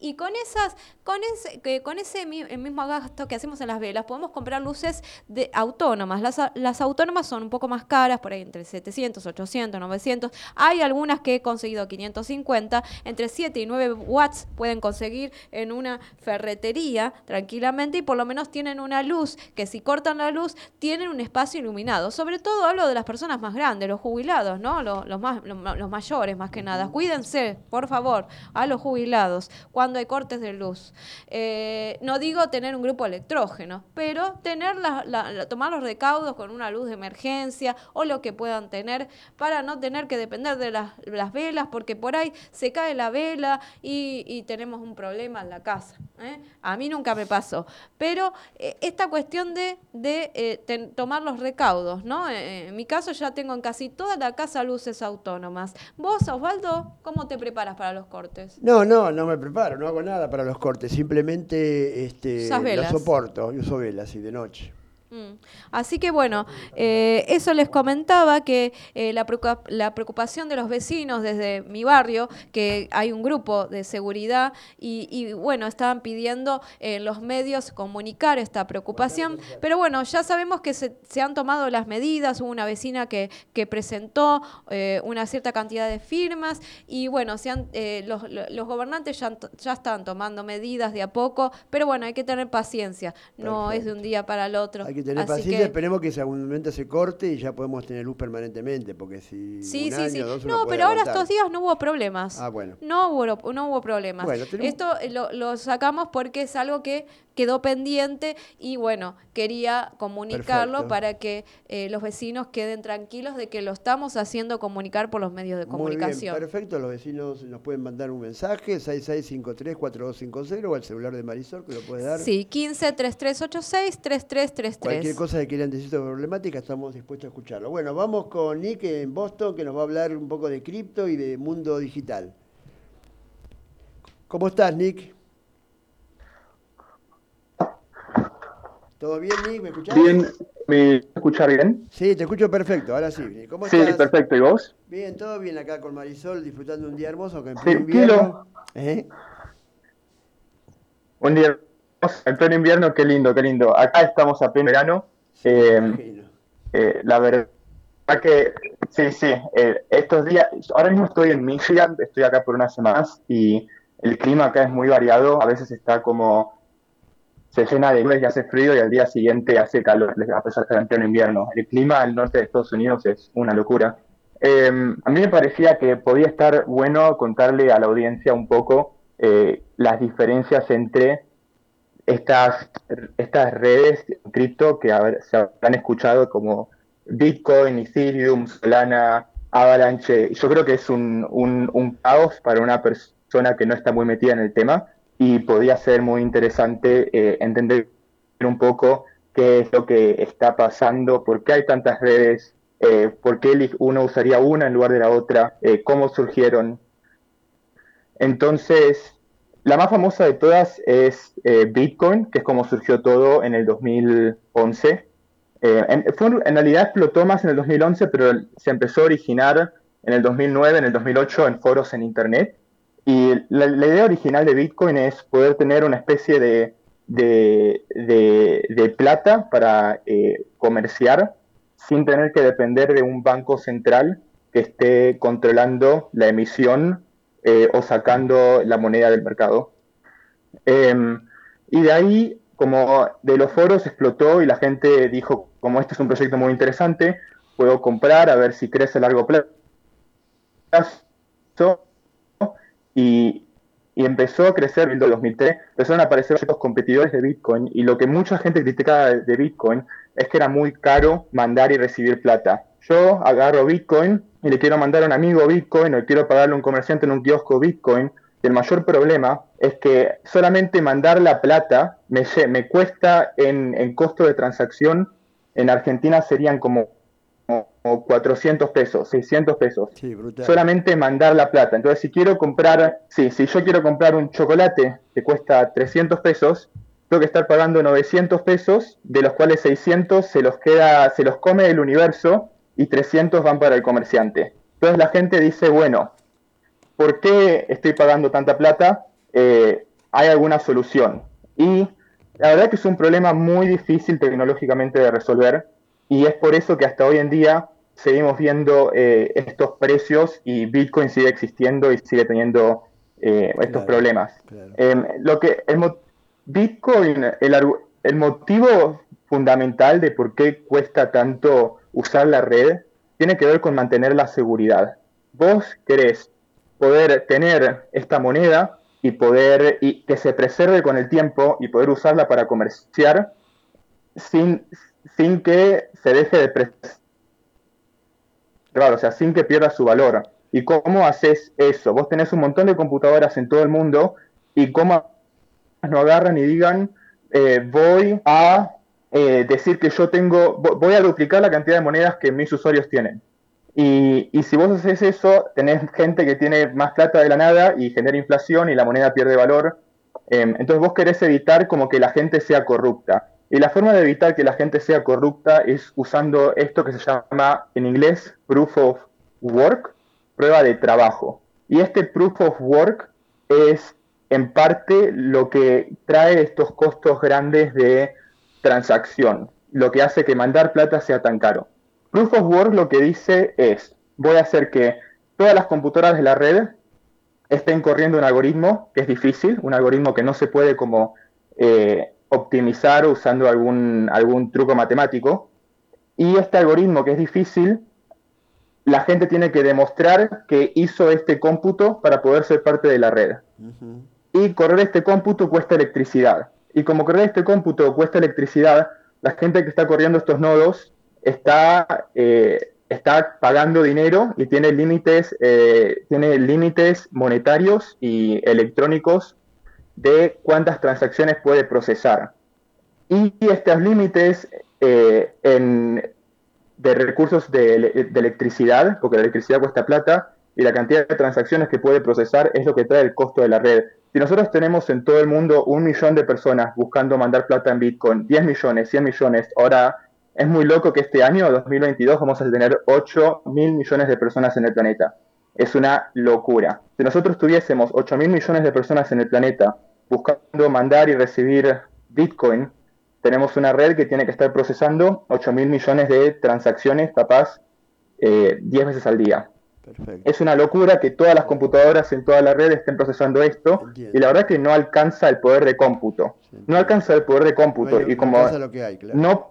Y con esas, con ese, con ese mismo gasto que hacemos en las velas, podemos comprar luces de autónomas. Las, las autónomas son un poco más caras, por ahí entre 700, 800, 900. Hay algunas que he conseguido 550, entre 7 y 9 watts pueden conseguir en una ferretería tranquilamente y por lo menos tienen una luz que si cortan la luz tienen un espacio iluminado. Sobre todo hablo de las personas más grandes, los jubilados, ¿no? Los, los, más, los, mayores más que nada. Cuídense, por favor, a los jubilados. Cuando hay cortes de luz. Eh, no digo tener un grupo electrógeno, pero tener la, tomar los recaudos con una luz de emergencia o lo que puedan tener para no tener que depender de las, velas, porque por ahí se cae la vela y, tenemos un problema en la casa. ¿eh? A mí nunca me pasó. Pero eh, esta cuestión de, de tomar los recaudos, ¿no? en mi caso ya tengo en casi toda la casa luces autónomas. ¿Vos, Osvaldo, cómo te preparas para los cortes? No, no, no me preparo no hago nada para los cortes, simplemente este, soporto, yo uso velas y de noche. Mm. Así que bueno, eh, eso les comentaba que eh, la, preocupación de los vecinos desde mi barrio, que hay un grupo de seguridad y, bueno, estaban pidiendo en los medios comunicar esta preocupación, pero bueno, ya sabemos que se, han tomado las medidas, hubo una vecina que, que presentó eh, una cierta cantidad de firmas y bueno, se los, gobernantes ya, ya están tomando medidas de a poco, pero bueno, hay que tener paciencia, no es de un día para el otro tener paciencia, esperemos que ese momento se corte y ya podemos tener luz permanentemente, porque si sí, un sí, año, sí. Dos, no, pero ahora estos días no hubo problemas. Ah, bueno. No hubo, no hubo problemas. Esto lo, lo, sacamos porque es algo que quedó pendiente y bueno, quería comunicarlo para que eh, los vecinos queden tranquilos de que lo estamos haciendo comunicar por los medios de comunicación. Muy bien, perfecto, los vecinos nos pueden mandar un mensaje, 6653-4250 o al celular de Marisol que lo puede dar. Sí, 15-3386-3333. Cualquier cosa que quieran decir sobre problemática, estamos dispuestos a escucharlo. Bueno, vamos con Nick en Boston que nos va a hablar un poco de cripto y de mundo digital. ¿Cómo estás, Nick? ¿Todo bien, Nick? ¿Me escuchás? Bien, ¿me escuchas bien? Sí, te escucho perfecto, ahora sí. ¿Cómo estás? Sí, perfecto, ¿y vos? Bien, todo bien acá con Marisol, disfrutando un día hermoso que en invierno. ¿Eh? Un día hermoso, en pleno invierno, qué lindo, qué lindo. Acá estamos a pleno verano. Eh, eh, la verdad que, sí, sí, eh, estos días, ahora mismo estoy en Michigan, estoy acá por unas semanas y el clima acá es muy variado, a veces está como se llena de nubes y hace frío y al día siguiente hace calor, a pesar de que en invierno. El clima al norte de Estados Unidos es una locura. Em, a mí me parecía que podía estar bueno contarle a la audiencia un poco eh, las diferencias entre estas, estas redes cripto que se han escuchado como Bitcoin, Ethereum, Solana, Avalanche. Yo creo que es un, un, caos para una persona que no está muy metida en el tema y podía ser muy interesante eh, entender un poco qué es lo que está pasando, por qué hay tantas redes, eh, por qué uno usaría una en lugar de la otra, eh, cómo surgieron. Entonces, la más famosa de todas es eh, Bitcoin, que es como surgió todo en el 2011. Eh, en, en, realidad explotó más en el 2011, pero se empezó a originar en el 2009, en el 2008 en foros en Internet. Y la, idea original de Bitcoin es poder tener una especie de, de, plata para eh, comerciar sin tener que depender de un banco central que esté controlando la emisión eh, o sacando la moneda del mercado. Em, y de ahí, como de los foros explotó y la gente dijo, como este es un proyecto muy interesante, puedo comprar a ver si crece a largo plazo. Y, y empezó a crecer en el 2003, empezaron a aparecer ciertos competidores de Bitcoin y lo que mucha gente criticaba de Bitcoin es que era muy caro mandar y recibir plata. Yo agarro Bitcoin y le quiero mandar a un amigo Bitcoin o quiero pagarle a un comerciante en un kiosco Bitcoin. Y el mayor problema es que solamente mandar la plata me, me cuesta en, en costo de transacción. En Argentina serían como, 400 pesos, 600 pesos. solamente mandar la plata. Entonces, si quiero comprar, sí, si yo quiero comprar un chocolate que cuesta 300 pesos, tengo que estar pagando 900 pesos, de los cuales 600 se los queda, se los come el universo y 300 van para el comerciante. Entonces la gente dice, bueno, ¿por qué estoy pagando tanta plata? Eh, ¿Hay alguna solución? Y la verdad que es un problema muy difícil tecnológicamente de resolver y es por eso que hasta hoy en día seguimos viendo eh, estos precios y Bitcoin sigue existiendo y sigue teniendo eh, estos problemas. Em, lo que el Bitcoin, el, el motivo fundamental de por qué cuesta tanto usar la red tiene que ver con mantener la seguridad. Vos querés poder tener esta moneda y poder y que se preserve con el tiempo y poder usarla para comerciar sin, sin que se deje de preservar, o sea, sin que pierda su valor. ¿Y cómo haces eso? Vos tenés un montón de computadoras en todo el mundo y cómo no agarran y digan, eh, voy a eh, decir que yo tengo, voy a duplicar la cantidad de monedas que mis usuarios tienen. Y, si vos haces eso, tenés gente que tiene más plata de la nada y genera inflación y la moneda pierde valor. Em, entonces vos querés evitar como que la gente sea corrupta. Y la forma de evitar que la gente sea corrupta es usando esto que se llama en inglés proof of work, prueba de trabajo. Y este proof of work es en parte lo que trae estos costos grandes de transacción, lo que hace que mandar plata sea tan caro. Proof of Work lo que dice es, voy a hacer que todas las computadoras de la red estén corriendo un algoritmo que es difícil, un algoritmo que no se puede como eh, optimizar usando algún, algún truco matemático. Y este algoritmo que es difícil, la gente tiene que demostrar que hizo este cómputo para poder ser parte de la red. Y correr este cómputo cuesta electricidad. Y como correr este cómputo cuesta electricidad, la gente que está corriendo estos nodos está, eh, está pagando dinero y tiene límites, eh, tiene límites monetarios y electrónicos de cuántas transacciones puede procesar. Y estos límites eh, de recursos de, de, electricidad, porque la electricidad cuesta plata, y la cantidad de transacciones que puede procesar es lo que trae el costo de la red. Si nosotros tenemos en todo el mundo un millón de personas buscando mandar plata en Bitcoin, 10 millones, 100 millones, ahora es muy loco que este año, 2022, vamos a tener 8 mil millones de personas en el planeta. Es una locura. Si nosotros tuviésemos 8 mil millones de personas en el planeta buscando mandar y recibir Bitcoin, tenemos una red que tiene que estar procesando 8 mil millones de transacciones capaz eh, 10 veces al día. Es una locura que todas las computadoras en toda la red estén procesando esto y la verdad es que no alcanza el poder de cómputo. no alcanza el poder de cómputo y como no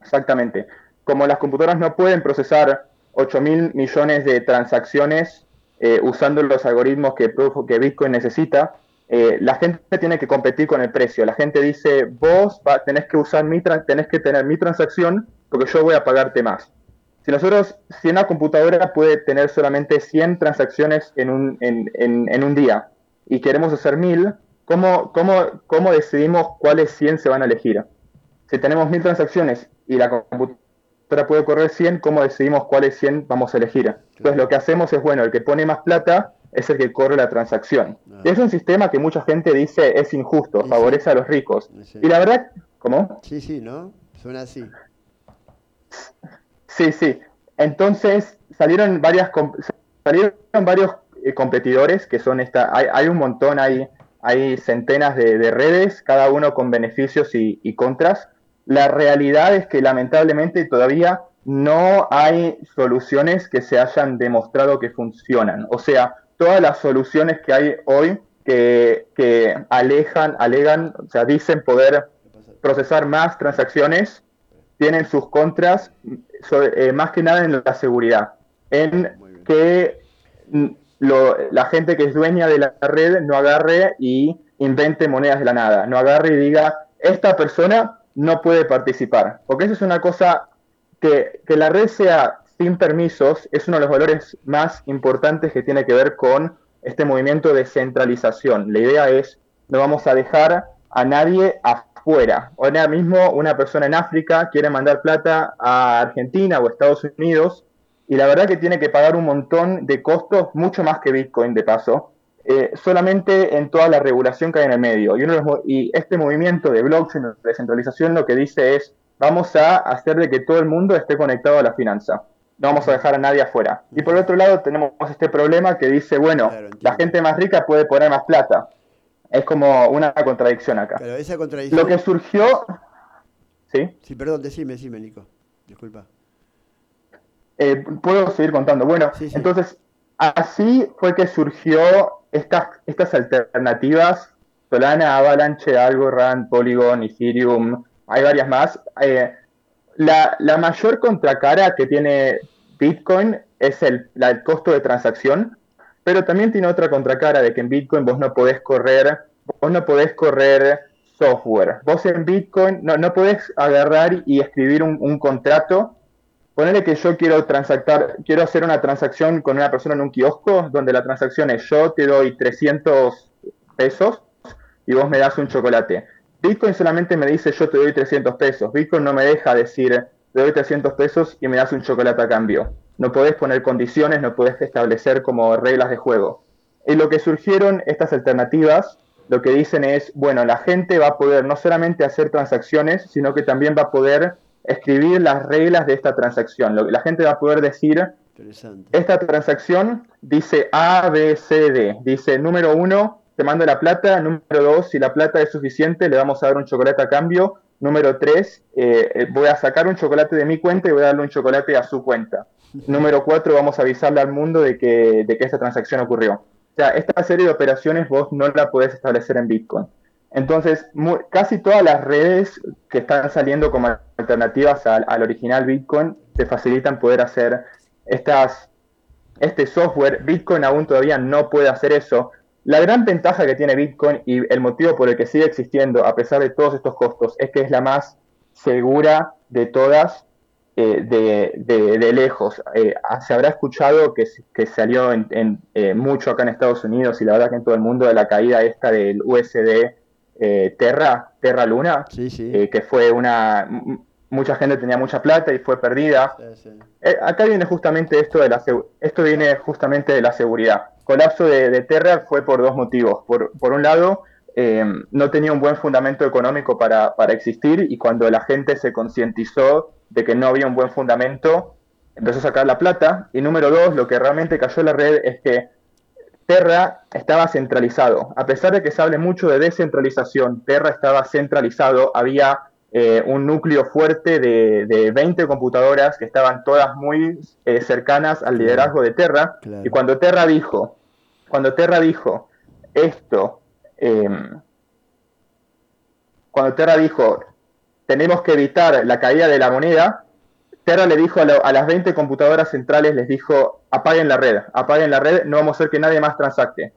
exactamente, como las computadoras no pueden procesar 8 mil millones de transacciones eh, usando los algoritmos que, que Bitcoin necesita, eh, la gente tiene que competir con el precio. La gente dice, vos tenés que usar mi tenés que tener mi transacción porque yo voy a pagarte más. Si nosotros, si una computadora puede tener solamente 100 transacciones en un, en, en, un día y queremos hacer 1000, ¿cómo, cómo, ¿cómo decidimos cuáles 100 se van a elegir? Si tenemos 1000 transacciones y la computadora puede correr 100, ¿cómo decidimos cuáles 100 vamos a elegir? Entonces lo que hacemos es, bueno, el que pone más plata es el que corre la transacción. Ah. Es un sistema que mucha gente dice es injusto, Sí, favorece sí. a los ricos. Sí. Y la verdad, ¿cómo? Sí, sí, ¿no? Suena así. Sí, sí. Entonces salieron varias salieron varios eh, competidores que son esta. Hay, hay un montón, hay, hay centenas de, de redes, cada uno con beneficios y, y contras. La realidad es que lamentablemente todavía no hay soluciones que se hayan demostrado que funcionan. O sea, todas las soluciones que hay hoy que, que alejan, alegan, o sea, dicen poder procesar más transacciones, tienen sus contras, so- eh, más que nada en la seguridad, en que mm, lo- la gente que es dueña de la red no agarre y invente monedas de la nada, no agarre y diga, esta persona no puede participar, porque eso es una cosa que, que la red sea sin permisos es uno de los valores más importantes que tiene que ver con este movimiento de centralización. La idea es, no vamos a dejar a nadie afuera. Ahora mismo una persona en África quiere mandar plata a Argentina o Estados Unidos y la verdad que tiene que pagar un montón de costos, mucho más que Bitcoin de paso, eh, solamente en toda la regulación que hay en el medio. Y, uno de los mo- y este movimiento de blockchain, de descentralización, lo que dice es, vamos a hacer de que todo el mundo esté conectado a la finanza. No vamos a dejar a nadie afuera. Y por otro lado tenemos este problema que dice, bueno, la gente más rica puede poner más plata. Es como una contradicción acá. Pero esa contradicción. Lo que surgió... ¿Sí? Sí, perdón, decime, decime, Nico. Disculpa. Eh, Puedo seguir contando. Bueno, entonces, así fue que surgió estas, estas alternativas, Solana, Avalanche, Algorand, Polygon, Ethereum, hay varias más. Eh, la, la mayor contracara que tiene Bitcoin es el, la- el costo de transacción, pero también tiene otra contracara de que en Bitcoin vos no podés correr, vos no podés correr software. Vos en Bitcoin no, no podés agarrar y escribir un, un contrato Ponele que yo quiero transactar, quiero hacer una transacción con una persona en un kiosco, donde la transacción es yo te doy 300 pesos y vos me das un chocolate. Bitcoin solamente me dice yo te doy 300 pesos. Bitcoin no me deja decir te doy 300 pesos y me das un chocolate a cambio. No podés poner condiciones, no podés establecer como reglas de juego. Y lo que surgieron estas alternativas, lo que dicen es, bueno, la gente va a poder no solamente hacer transacciones, sino que también va a poder escribir las reglas de esta transacción. Lo- La gente va a poder decir, esta transacción dice A, B, C, D. Dice, número uno, te mando la plata. Número dos, si la plata es suficiente, le vamos a dar un chocolate a cambio. Número tres, eh, eh, voy a sacar un chocolate de mi cuenta y voy a darle un chocolate a su cuenta. Número cuatro, vamos a avisarle al mundo de que, esta transacción ocurrió. O sea, esta serie de operaciones vos no la podés establecer en Bitcoin. Entonces, casi todas las redes que están saliendo como alternativas al, al original Bitcoin te facilitan poder hacer estas, este software. Bitcoin aún todavía no puede hacer eso. La gran ventaja que tiene Bitcoin y el motivo por el que sigue existiendo a pesar de todos estos costos es que es la más segura de todas eh, de, de- de lejos. Eh, se habrá escuchado que, que salió en, en, eh, mucho acá en Estados Unidos y la verdad que en todo el mundo de la caída esta del USD eh, Terra, Terra Luna, eh, que fue una... Mucha gente tenía mucha plata y fue perdida. Eh, acá viene justamente esto de la esto viene justamente de la seguridad. Colapso de, de Terra fue por dos motivos. Por, por un lado, eh, no tenía un buen fundamento económico para, para existir y cuando la gente se concientizó de que no había un buen fundamento, empezó a sacar la plata. Y número dos, lo que realmente cayó la red es que Terra estaba centralizado. A pesar de que se hable mucho de descentralización, Terra estaba centralizado. Había eh, un núcleo fuerte de, de 20 computadoras que estaban todas muy eh, cercanas al liderazgo de Terra. Y cuando Terra dijo, cuando Terra dijo esto, em, cuando Terra dijo, tenemos que evitar la caída de la moneda, Terra le dijo a, lo- a las 20 computadoras centrales, les dijo, apaguen la red, apaguen la red, no vamos a hacer que nadie más transacte.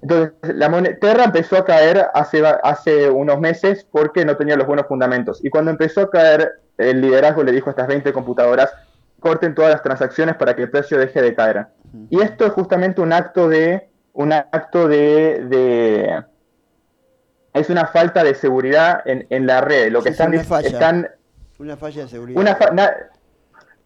Entonces, la Terra empezó a caer hace, unos meses porque no tenía los buenos fundamentos. Y cuando empezó a caer, el liderazgo le dijo a estas 20 computadoras, corten todas las transacciones para que el precio deje de caer. Y esto es justamente un acto de, un acto de, de- es una falta de seguridad en, en la red. Lo que Sí, están, una falla. están Una falla de seguridad. una fa- na-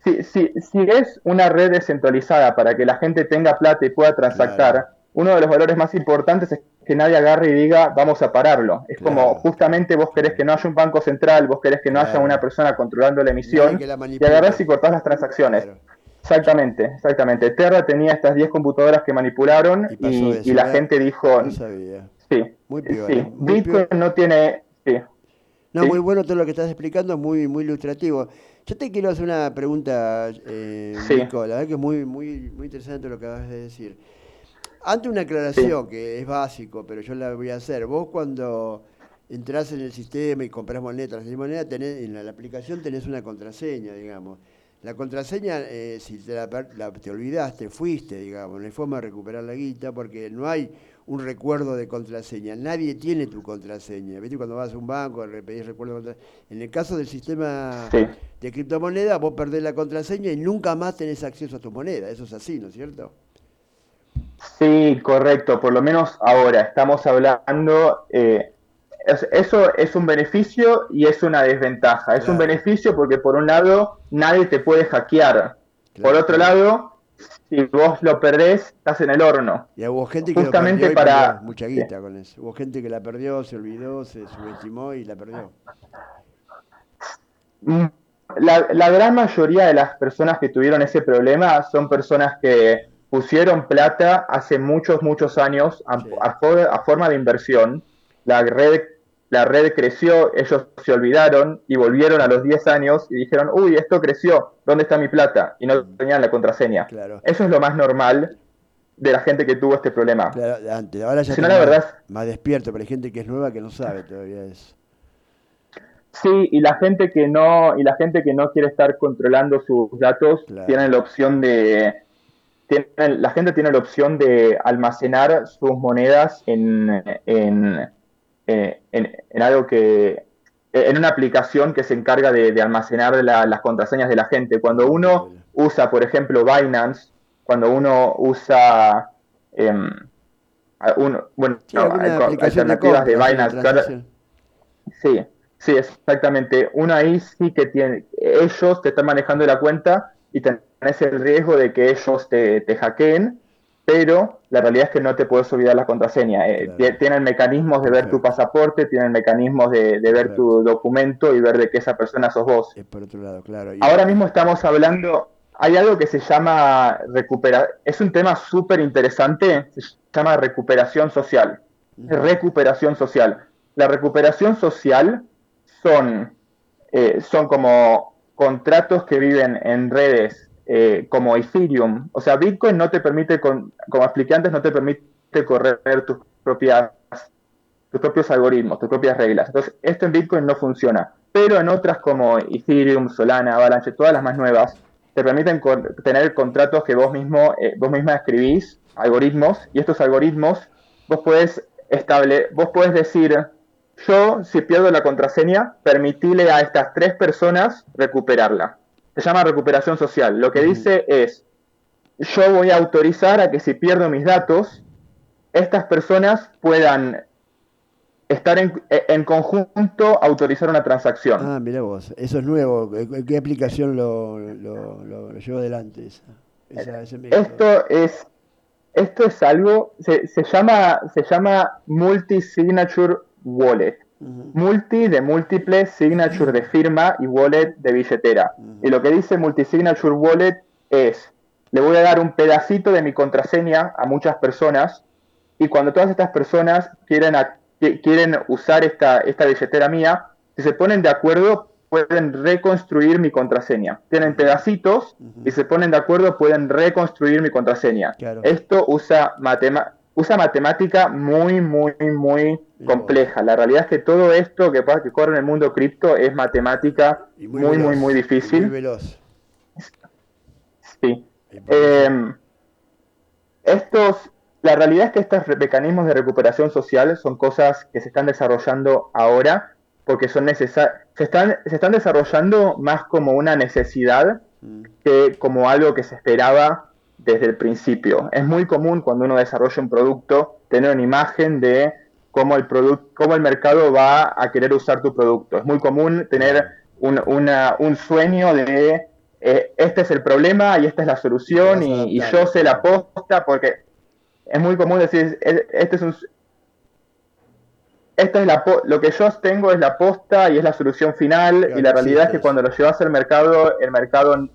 si, si, si es una red descentralizada para que la gente tenga plata y pueda transactar, uno de los valores más importantes es que nadie agarre y diga vamos a pararlo. Es como justamente vos querés que no haya un banco central, vos querés que no haya una persona controlando la emisión y agarrás y cortás las transacciones. Exactamente, exactamente. Terra tenía estas 10 computadoras que manipularon y, la gente dijo... Sí, muy sí. Bitcoin no tiene... Sí. No, muy bueno todo lo que estás explicando, muy muy ilustrativo. Yo te quiero hacer una pregunta, eh, la verdad que es muy, muy, muy interesante lo que acabas de decir. Ante una aclaración que es básico, pero yo la voy a hacer. Vos cuando entras en el sistema y compras monedas, moneda, tenés, en la, aplicación tenés una contraseña, digamos. La contraseña, eh, si te, la, te olvidaste, fuiste, digamos, no hay forma de recuperar la guita porque no hay un recuerdo de contraseña. Nadie tiene tu contraseña. ¿Viste? Cuando vas a un banco, pedís recuerdo de contraseña. En el caso del sistema de criptomonedas, vos perdés la contraseña y nunca más tenés acceso a tu moneda. Eso es así, ¿no es cierto? Sí, correcto. Por lo menos ahora estamos hablando. Eh, eso es un beneficio y es una desventaja. Es un beneficio porque, por un lado, nadie te puede hackear. por otro lado, si vos lo perdés, estás en el horno. Y hubo gente que Justamente lo perdió para... mucha guita con eso. Hubo gente que la perdió, se olvidó, se subestimó y la perdió. Mm, la, la gran mayoría de las personas que tuvieron ese problema son personas que pusieron plata hace muchos, muchos años a, forma de inversión. La red, la red creció, ellos se olvidaron y volvieron a los 10 años y dijeron, uy, esto creció, ¿dónde está mi plata? Y no tenían la contraseña. Eso es lo más normal de la gente que tuvo este problema. antes, ahora ya está más, más despierto, pero hay gente que es nueva que no sabe todavía eso. Sí, y la gente que no, y la gente que no quiere estar controlando sus datos tiene la opción de la gente tiene la opción de almacenar sus monedas en, en, eh, algo que en una aplicación que se encarga de, almacenar las contraseñas de la gente. Cuando uno usa, por ejemplo, Binance, cuando uno usa em, bueno, alternativas de, Binance, sí, sí, exactamente. Uno ahí sí que tiene, ellos te están manejando la cuenta y tenés el riesgo de que ellos te, te hackeen, pero la realidad es que no te puedes olvidar la contraseña. Eh, tienen mecanismos de ver tu pasaporte, tienen mecanismos de, ver tu documento y ver de que esa persona sos vos. por otro lado, claro. Ahora mismo estamos hablando, hay algo que se llama recuperación, es un tema súper interesante, se llama recuperación social. Recuperación social. La recuperación social son, eh, son como contratos que viven en redes eh, como Ethereum. O sea, Bitcoin no te permite, como expliqué antes, no te permite correr tus propias tus propios algoritmos, tus propias reglas. Entonces, esto en Bitcoin no funciona. Pero en otras como Ethereum, Solana, Avalanche, todas las más nuevas, te permiten tener contratos que vos mismo, eh, vos misma escribís, algoritmos, y estos algoritmos vos puedes estable, vos puedes decir yo, si pierdo la contraseña, permitile a estas tres personas recuperarla. Se llama recuperación social. Lo que dice es, yo voy a autorizar a que si pierdo mis datos, estas personas puedan estar en, conjunto autorizar una transacción. Ah, mira vos, eso es nuevo. ¿Qué aplicación lo, lo, llevó adelante? esto es esto es algo se, se llama se llama multi-signature wallet. Multi de múltiple, signature de firma y wallet de billetera. Y lo que dice multisignature wallet es, le voy a dar un pedacito de mi contraseña a muchas personas y cuando todas estas personas quieren, quieren usar esta, esta billetera mía, si se ponen de acuerdo, pueden reconstruir mi contraseña. Tienen pedacitos y se ponen de acuerdo, pueden reconstruir mi contraseña. Esto usa usa matemática muy, muy, muy compleja. La realidad es que todo esto que, que corre en el mundo cripto es matemática muy, muy, muy, difícil. Muy veloz. Sí. Em, estos, la realidad es que estos mecanismos de recuperación social son cosas que se están desarrollando ahora porque son necesarios. Se están, se están desarrollando más como una necesidad mm. que como algo que se esperaba desde el principio. Es muy común cuando uno desarrolla un producto tener una imagen de cómo el, cómo el mercado va a querer usar tu producto. Es muy común tener un, una, un sueño de eh, este es el problema y esta es la solución y, yo sé la posta porque es muy común decir, este es un... Esta es la, lo que yo tengo es la posta y es la solución final y la realidad es que cuando lo llevas al mercado, el mercado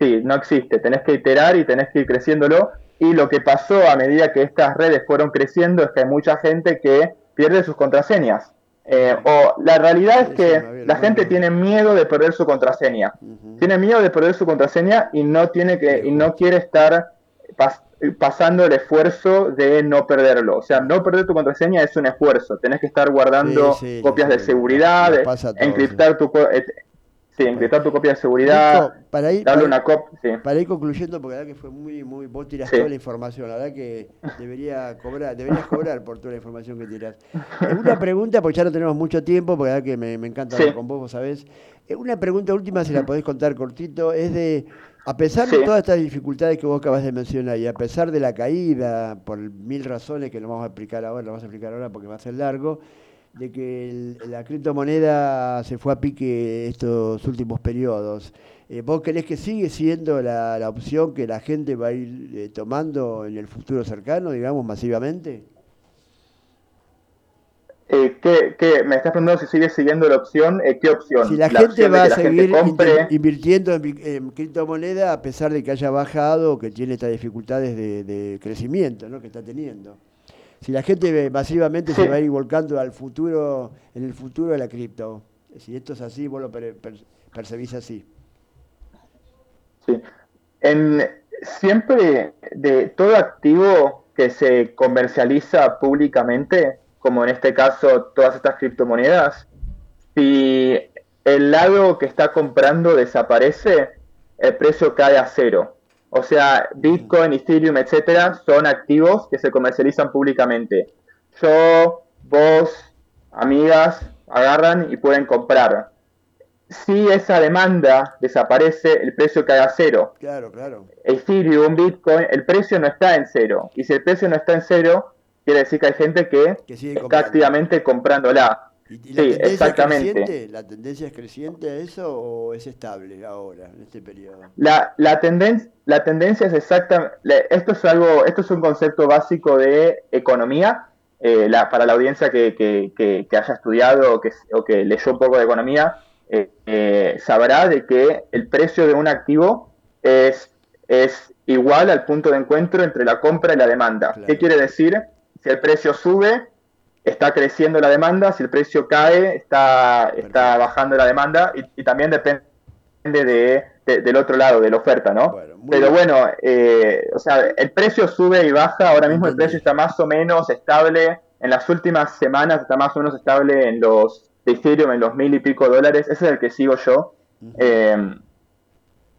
sí, no existe, tenés que iterar y tenés que ir creciéndolo y lo que pasó a medida que estas redes fueron creciendo es que hay mucha gente que pierde sus contraseñas. Eh, o la realidad es que la gente tiene miedo de perder su contraseña. Tiene miedo de perder su contraseña y no tiene que y no quiere estar pasando el esfuerzo de no perderlo. O sea, no perder tu contraseña es un esfuerzo. Tenés que estar guardando copias de seguridad, encriptar tu Sí, encriptar tu copia de seguridad, para ir, darle una copia. Para ir concluyendo, porque la verdad que fue muy, muy, vos tirás toda la información, la verdad que debería cobrar, deberías cobrar por toda la información que tirás. Una pregunta, porque ya no tenemos mucho tiempo, porque la verdad que me, encanta hablar con vos, vos sabés. Una pregunta última, si la podés contar cortito, es de, a pesar de todas estas dificultades que vos acabas de mencionar, y a pesar de la caída, por mil razones que no vamos a explicar ahora, lo vamos a explicar ahora porque va a ser largo, de que la criptomoneda se fue a pique estos últimos periodos. Eh, ¿Vos crees que sigue siendo la, opción que la gente va a ir eh, tomando en el futuro cercano, digamos, masivamente? Eh, ¿qué, me estás preguntando si sigue siguiendo la opción? Eh, ¿Qué opción? Si la, gente va a seguir invirtiendo en, criptomoneda a pesar de que haya bajado o que tiene estas dificultades de, de crecimiento ¿no? que está teniendo si la gente masivamente se va a ir volcando al futuro, en el futuro de la cripto. Si esto es así, vos lo percibís así. Sí. En, siempre de todo activo que se comercializa públicamente, como en este caso todas estas criptomonedas, si el lado que está comprando desaparece, el precio cae a cero. O sea, Bitcoin, Ethereum, etcétera, son activos que se comercializan públicamente. Yo, vos, amigas, agarran y pueden comprar. Si esa demanda desaparece, el precio cae a cero. Claro, claro. Ethereum, Bitcoin, el precio no está en cero. Y si el precio no está en cero, quiere decir que hay gente que, está activamente comprándola. ¿Y, la sí, tendencia exactamente. Creciente, ¿La tendencia es creciente a eso o es estable ahora, en este periodo? La, la, la tendencia es exactamente, esto es algo, esto es un concepto básico de economía, eh, la, para la audiencia que, que, que, haya estudiado o que, o que leyó un poco de economía, eh, eh, sabrá de que el precio de un activo es, es igual al punto de encuentro entre la compra y la demanda. ¿Qué quiere decir? Si el precio sube, está creciendo la demanda, si el precio cae, está, está bajando la demanda y, también depende de, del otro lado, de la oferta, ¿no? Pero bueno, eh, o sea, el precio sube y baja, ahora mismo el precio está más o menos estable, en las últimas semanas está más o menos estable en los de Ethereum, en los mil y pico dólares, ese es el que sigo yo. Em,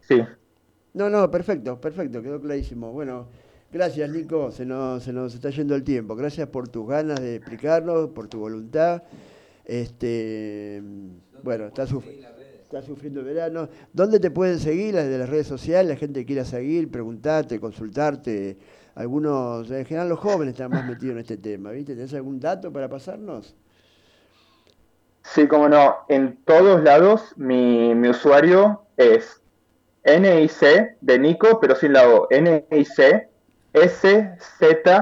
sí. No, no, perfecto, perfecto, quedó clarísimo. Bueno, Gracias, Nico. Se nos, se nos está yendo el tiempo. Gracias por tus ganas de explicarnos, por tu voluntad. Este, bueno, está, sufriendo el verano. ¿Dónde te pueden seguir? Las de las redes sociales, la gente que quiera seguir, preguntarte, consultarte. Algunos, en general los jóvenes están más metidos en este tema, ¿viste? ¿Tenés algún dato para pasarnos? Sí, como no. En todos lados mi, mi usuario es NIC de Nico, pero sin la O. NIC S-Z-E-R-M-A-N.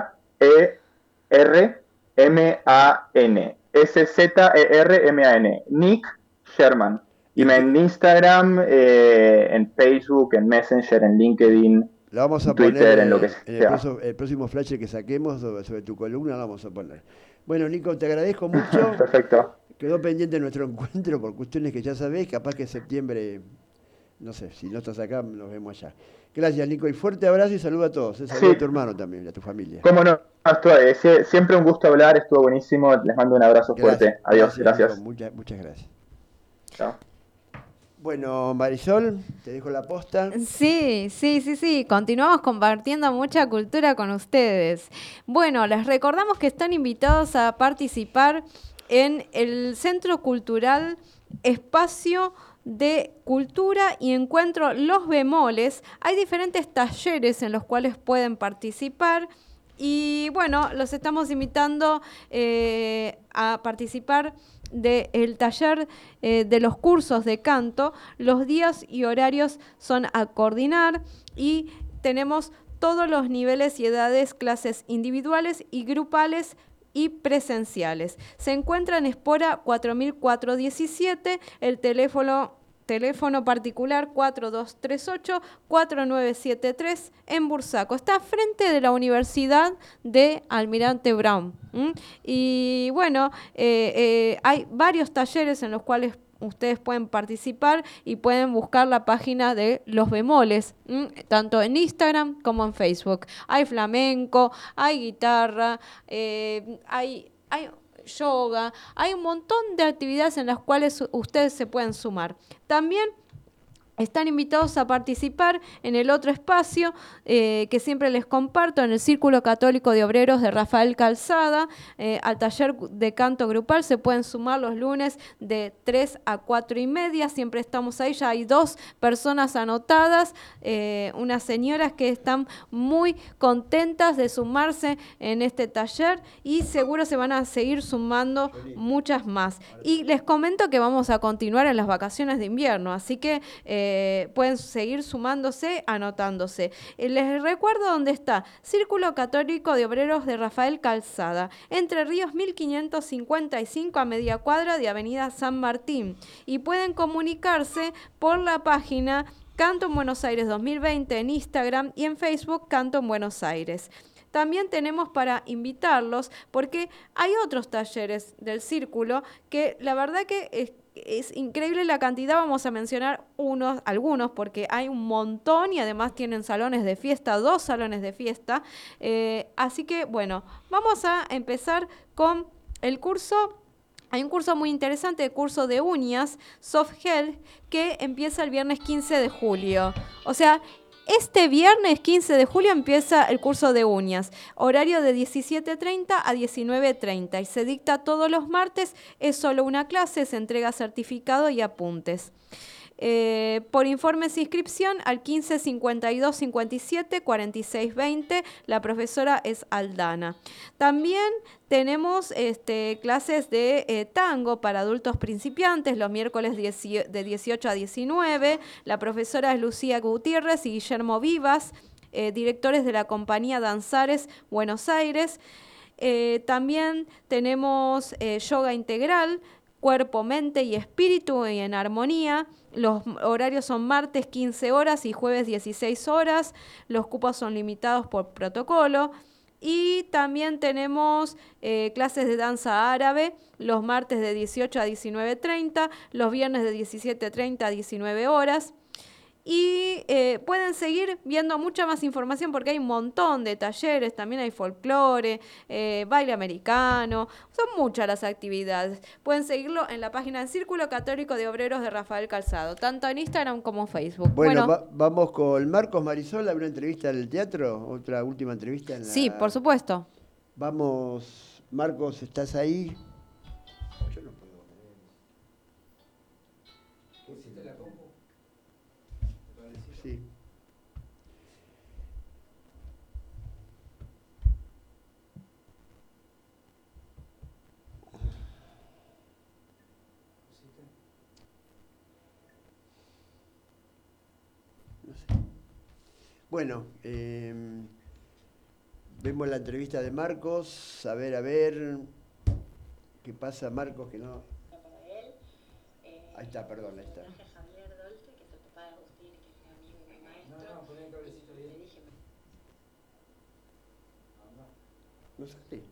S-Z-E-R-M-A-N. Nick Sherman. Y en Instagram, eh, en Facebook, en Messenger, en LinkedIn, lo vamos a Twitter, en lo que sea. El, próximo flash que saquemos sobre, tu columna lo vamos a poner. Bueno, Nico, te agradezco mucho. Perfecto. Quedó pendiente nuestro encuentro por cuestiones que ya sabéis. Capaz que en septiembre, no sé, si no estás acá, nos vemos allá. Gracias, Nico. Y fuerte abrazo y saludo a todos. Eh. Saludo a tu hermano también y a tu familia. Cómo no. siempre un gusto hablar, estuvo buenísimo. Les mando un abrazo fuerte. Adiós, gracias. Muchas, muchas gracias. Chao. Bueno, Marisol, te dejo la posta. Sí, sí, sí, sí. Continuamos compartiendo mucha cultura con ustedes. Bueno, les recordamos que están invitados a participar en el Centro Cultural Espacio de cultura y encuentro Los Bemoles. Hay diferentes talleres en los cuales pueden participar. Y bueno, los estamos invitando eh, a participar del taller eh, de los cursos de canto, los días y horarios son a coordinar y tenemos todos los niveles y edades, clases individuales y grupales y presenciales. Se encuentra en Espora 4417, el teléfono teléfono particular 4238-4973 en Bursaco. Está frente de la Universidad de Almirante Brown. Y bueno, eh, eh, hay varios talleres en los cuales ustedes pueden participar y pueden buscar la página de Los Bemoles, tanto en Instagram como en Facebook. Hay flamenco, hay guitarra, eh, hay, hay yoga, hay un montón de actividades en las cuales ustedes se pueden sumar. También están invitados a participar en el otro espacio eh, que siempre les comparto, en el Círculo Católico de Obreros de Rafael Calzada, eh, al taller de canto grupal. Se pueden sumar los lunes de 3 a 4 y media. Siempre estamos ahí. Ya hay dos personas anotadas, eh, unas señoras que están muy contentas de sumarse en este taller y seguro se van a seguir sumando muchas más. Y les comento que vamos a continuar en las vacaciones de invierno, así que... Eh, pueden seguir sumándose, anotándose. Eh, les recuerdo dónde está. Círculo Católico de Obreros de Rafael Calzada, Entre Ríos 1555 a media cuadra de Avenida San Martín. Y pueden comunicarse por la página Canto en Buenos Aires 2020 en Instagram y en Facebook Canto en Buenos Aires también tenemos para invitarlos, porque hay otros talleres del círculo que la verdad que es, increíble la cantidad, vamos a mencionar unos, algunos, porque hay un montón y además tienen salones de fiesta, dos salones de fiesta. Eh, así que bueno, vamos a empezar con el curso hay un curso muy interesante, el curso de uñas, Soft Health, que empieza el viernes 15 de julio. O sea, este viernes 15 de julio empieza el curso de uñas, horario de 17.30 a 19.30 y se dicta todos los martes, es solo una clase, se entrega certificado y apuntes. Eh, por informes de inscripción al 15 52 57 46 20. La profesora es Aldana. También tenemos este, clases de eh, tango para adultos principiantes los miércoles de 18 a 19. La profesora es Lucía Gutiérrez y Guillermo Vivas, eh, directores de la compañía Danzares Buenos Aires. también tenemos yoga integral, cuerpo, mente y espíritu en armonía. Los horarios son martes 15 horas y jueves 16 horas. Los cupos son limitados por protocolo. Y también tenemos eh, clases de danza árabe los martes de 18 a 19.30, los viernes de 17.30 a 19 horas. Y eh, pueden seguir viendo mucha más información porque hay un montón de talleres, también hay folclore, eh, baile americano, son muchas las actividades. Pueden seguirlo en la página del Círculo Católico de Obreros de Rafael Calzado, tanto en Instagram como en Facebook. Bueno, vamos con Marcos Marisol a una entrevista en el teatro, otra última entrevista. En la... Sí, por supuesto. Vamos, Marcos, ¿estás ahí? Bueno, em, vemos la entrevista de Marcos. A ver, a ver. ¿Qué pasa, Marcos? Que no. Ahí está, perdón, ahí está. No sale.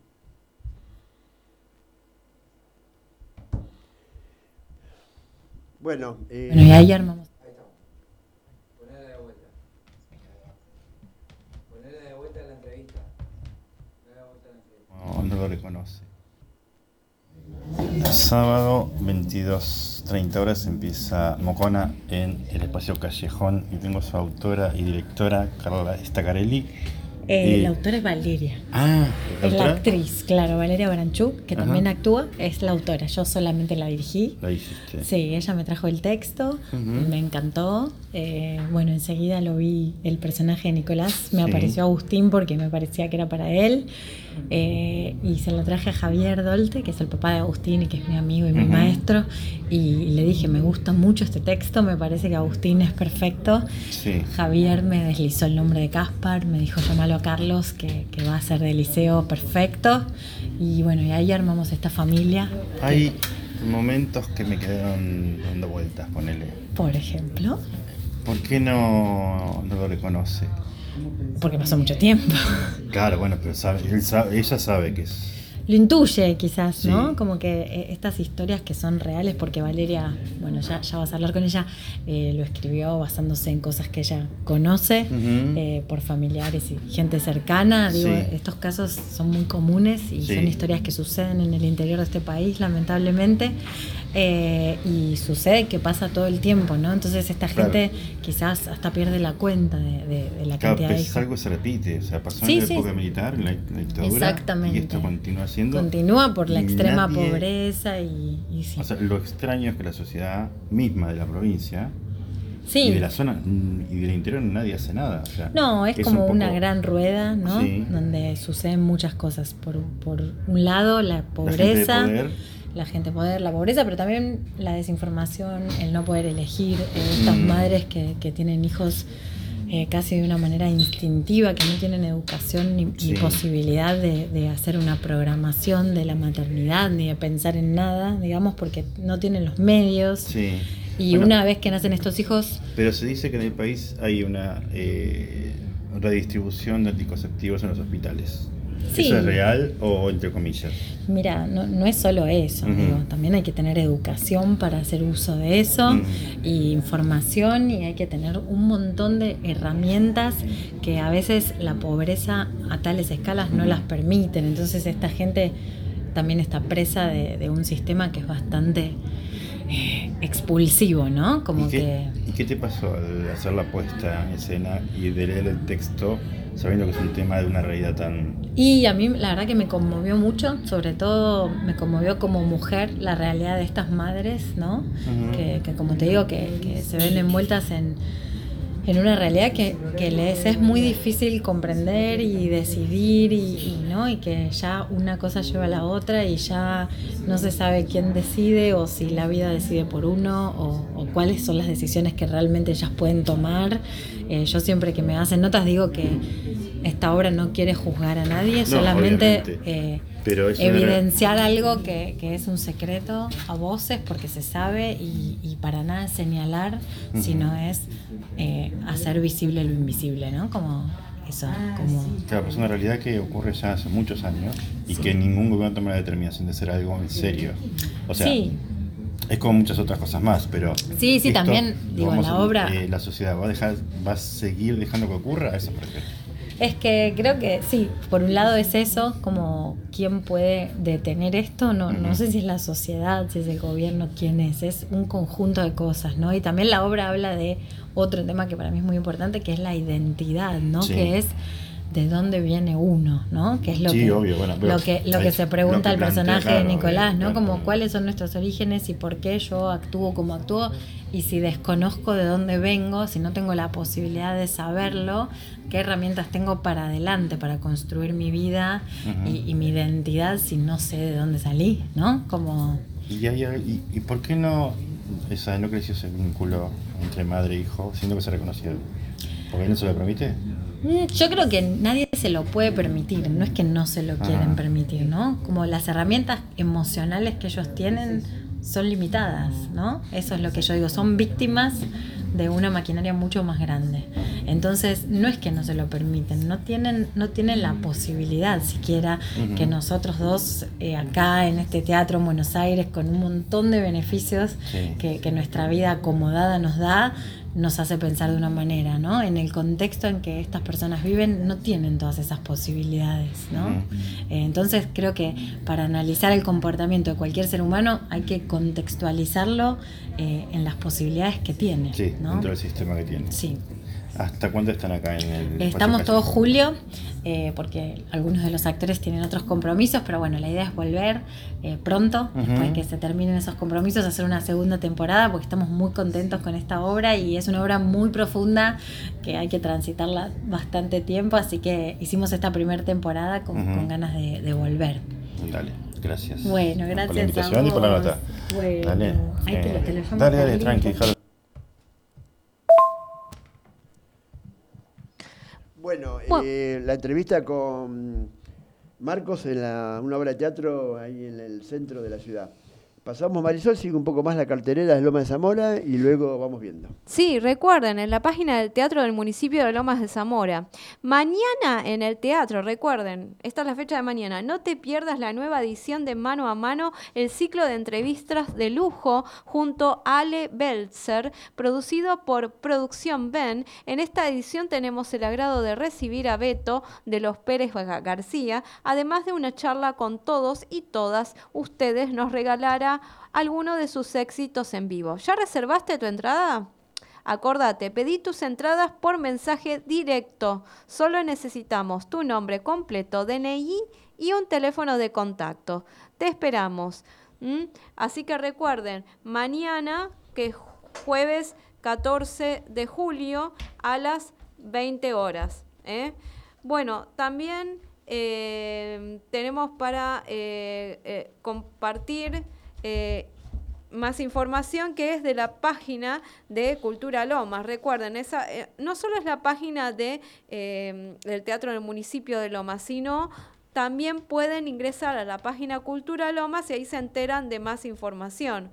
Bueno, eh, bueno, y ahí armamos. No lo reconoce. Sábado 22.30 horas empieza Mocona en el espacio Callejón y tengo su autora y directora Carla Stacarelli Eh, la autora es Valeria. Ah, ¿la es la actriz, claro, Valeria Baranchuk, que también actúa, es la autora. Yo solamente la dirigí. La hiciste. Sí, ella me trajo el texto, me encantó. Eh, bueno, enseguida lo vi el personaje de Nicolás, me apareció Agustín porque me parecía que era para él. Eh, y se lo traje a Javier Dolte, que es el papá de Agustín y que es mi amigo y mi maestro, y le dije, me gusta mucho este texto, me parece que Agustín es perfecto. Javier me deslizó el nombre de Caspar, me dijo, llámalo a Carlos, que, va a ser de liceo perfecto. Y bueno, y ahí armamos esta familia. Hay momentos que me quedaron dando vueltas, ponele. Por ejemplo. ¿Por qué no, no lo reconoce? Porque pasó mucho tiempo. Claro, bueno, pero ella sabe que es lo intuye quizás, ¿no? Como que eh, estas historias que son reales, porque Valeria, bueno, ya, ya vas a hablar con ella, eh, lo escribió basándose en cosas que ella conoce eh, por familiares y gente cercana. Digo, estos casos son muy comunes y son historias que suceden en el interior de este país, lamentablemente. y sucede que pasa todo el tiempo, ¿no? Entonces esta gente quizás hasta pierde la cuenta de, la cantidad de algo se repite, o sea, pasó en la época militar, en la, dictadura, Exactamente. y esto continúa Continúa por la extrema pobreza y, O sea, lo extraño es que la sociedad misma de la provincia sí. y de la zona y del interior nadie hace nada. no, es, como una gran rueda, ¿no? Donde suceden muchas cosas. Por, por un lado, la pobreza. La gente de poder, la pobreza, pero también la desinformación, el no poder elegir, eh, estas mm. madres que, que tienen hijos eh, casi de una manera instintiva, que no tienen educación ni, posibilidad de, hacer una programación de la maternidad, ni de pensar en nada, digamos, porque no tienen los medios. Y una vez que nacen estos hijos... Pero se dice que en el país hay una eh, redistribución de anticonceptivos en los hospitales. ¿Eso es real o entre comillas? Mira, no, es solo eso, también hay que tener educación para hacer uso de eso, y información, y hay que tener un montón de herramientas que a veces la pobreza a tales escalas no las permiten. Entonces esta gente también está presa de, un sistema que es bastante eh, expulsivo, ¿no? Como ¿Y qué, que... ¿Y qué te pasó al hacer la puesta en escena y de leer el texto? sabiendo que es un tema de una realidad tan... Y a mí la verdad que me conmovió mucho, sobre todo me conmovió como mujer la realidad de estas madres, ¿no? que, como te digo, que, se ven envueltas en, en una realidad que, les es muy difícil comprender y decidir y, ¿no? y que ya una cosa lleva a la otra y ya no se sabe quién decide o si la vida decide por uno o, cuáles son las decisiones que realmente ellas pueden tomar. Eh, yo siempre que me hacen notas digo que esta obra no quiere juzgar a nadie, solamente eh, evidenciar algo que, es un secreto a voces porque se sabe y, para nada señalar, sino es eh, hacer visible lo invisible, ¿no? Como eso, ah, como... Claro, es una realidad que ocurre ya hace muchos años y que ningún gobierno toma la determinación de hacer algo en serio. O sea, es como muchas otras cosas más, pero... Sí, sí, también, digo, la obra... Eh, la sociedad va a, dejar, va a seguir dejando que ocurra, eso por ejemplo. Es que creo que sí, por un lado es eso, como quién puede detener esto, no, no sé si es la sociedad, si es el gobierno, quién es, es un conjunto de cosas, ¿no? Y también la obra habla de otro tema que para mí es muy importante, que es la identidad, ¿no? Que es de dónde viene uno, ¿no? Que es lo que, lo que, lo que se pregunta el personaje de Nicolás, ¿no? como cuáles son nuestros orígenes y por qué yo actúo como actúo y si desconozco de dónde vengo, si no tengo la posibilidad de saberlo, qué herramientas tengo para adelante, para construir mi vida y, mi identidad si no sé de dónde salí, ¿no? Como... ¿Y, y, y por qué no, esa, no creció ese vínculo entre madre e hijo, siendo que se reconoció? ¿Porque no se lo permite? Mm, yo creo que nadie se lo puede permitir, no es que no se lo quieren permitir, ¿no? Como las herramientas emocionales que ellos tienen son limitadas, ¿no? Eso es lo que yo digo, son víctimas de una maquinaria mucho más grande. Entonces, no es que no se lo permiten, no tienen, no tienen la posibilidad siquiera que nosotros dos eh, acá en este teatro en Buenos Aires, con un montón de beneficios que, que nuestra vida acomodada nos da, nos hace pensar de una manera, ¿no? En el contexto en que estas personas viven no tienen todas esas posibilidades, ¿no? Eh, entonces creo que para analizar el comportamiento de cualquier ser humano hay que contextualizarlo eh, en las posibilidades que tiene, sí, dentro del sistema que tiene. Sí. ¿Hasta cuándo están acá en el Estamos todo julio, eh, porque algunos de los actores tienen otros compromisos, pero bueno, la idea es volver eh, pronto, después de que se terminen esos compromisos, hacer una segunda temporada, porque estamos muy contentos con esta obra y es una obra muy profunda que hay que transitarla bastante tiempo, así que hicimos esta primera temporada con, ganas de, volver. Dale. Gracias. Bueno, gracias. Por la invitación y por la nota. Bueno, dale, eh, dale, dale, tranqui, Bueno, eh, la entrevista con Marcos en una obra de teatro ahí en el centro de la ciudad. Pasamos Marisol, sigue un poco más la carterera de Lomas de Zamora y luego vamos viendo. Sí, recuerden, en la página del Teatro del Municipio de Lomas de Zamora. Mañana en el teatro, recuerden, esta es la fecha de mañana, no te pierdas la nueva edición de Mano a Mano, el ciclo de entrevistas de lujo junto a Ale Belzer, producido por Producción Ben. En esta edición tenemos el agrado de recibir a Beto de los Pérez García, además de una charla con todos y todas ustedes nos regalará alguno de sus éxitos en vivo. ¿Ya reservaste tu entrada? Acordate, pedí tus entradas por mensaje directo. Solo necesitamos tu nombre completo, DNI y un teléfono de contacto. Te esperamos. Así que recuerden, mañana, que es jueves 14 de julio, a las 20 horas. ¿eh? Bueno, también eh, tenemos para eh, compartir eh, más información que es de la página de Cultura Lomas. Recuerden, esa eh, no solo es la página de, eh, del Teatro del Municipio de Lomas, sino también pueden ingresar a la página Cultura Lomas y ahí se enteran de más información.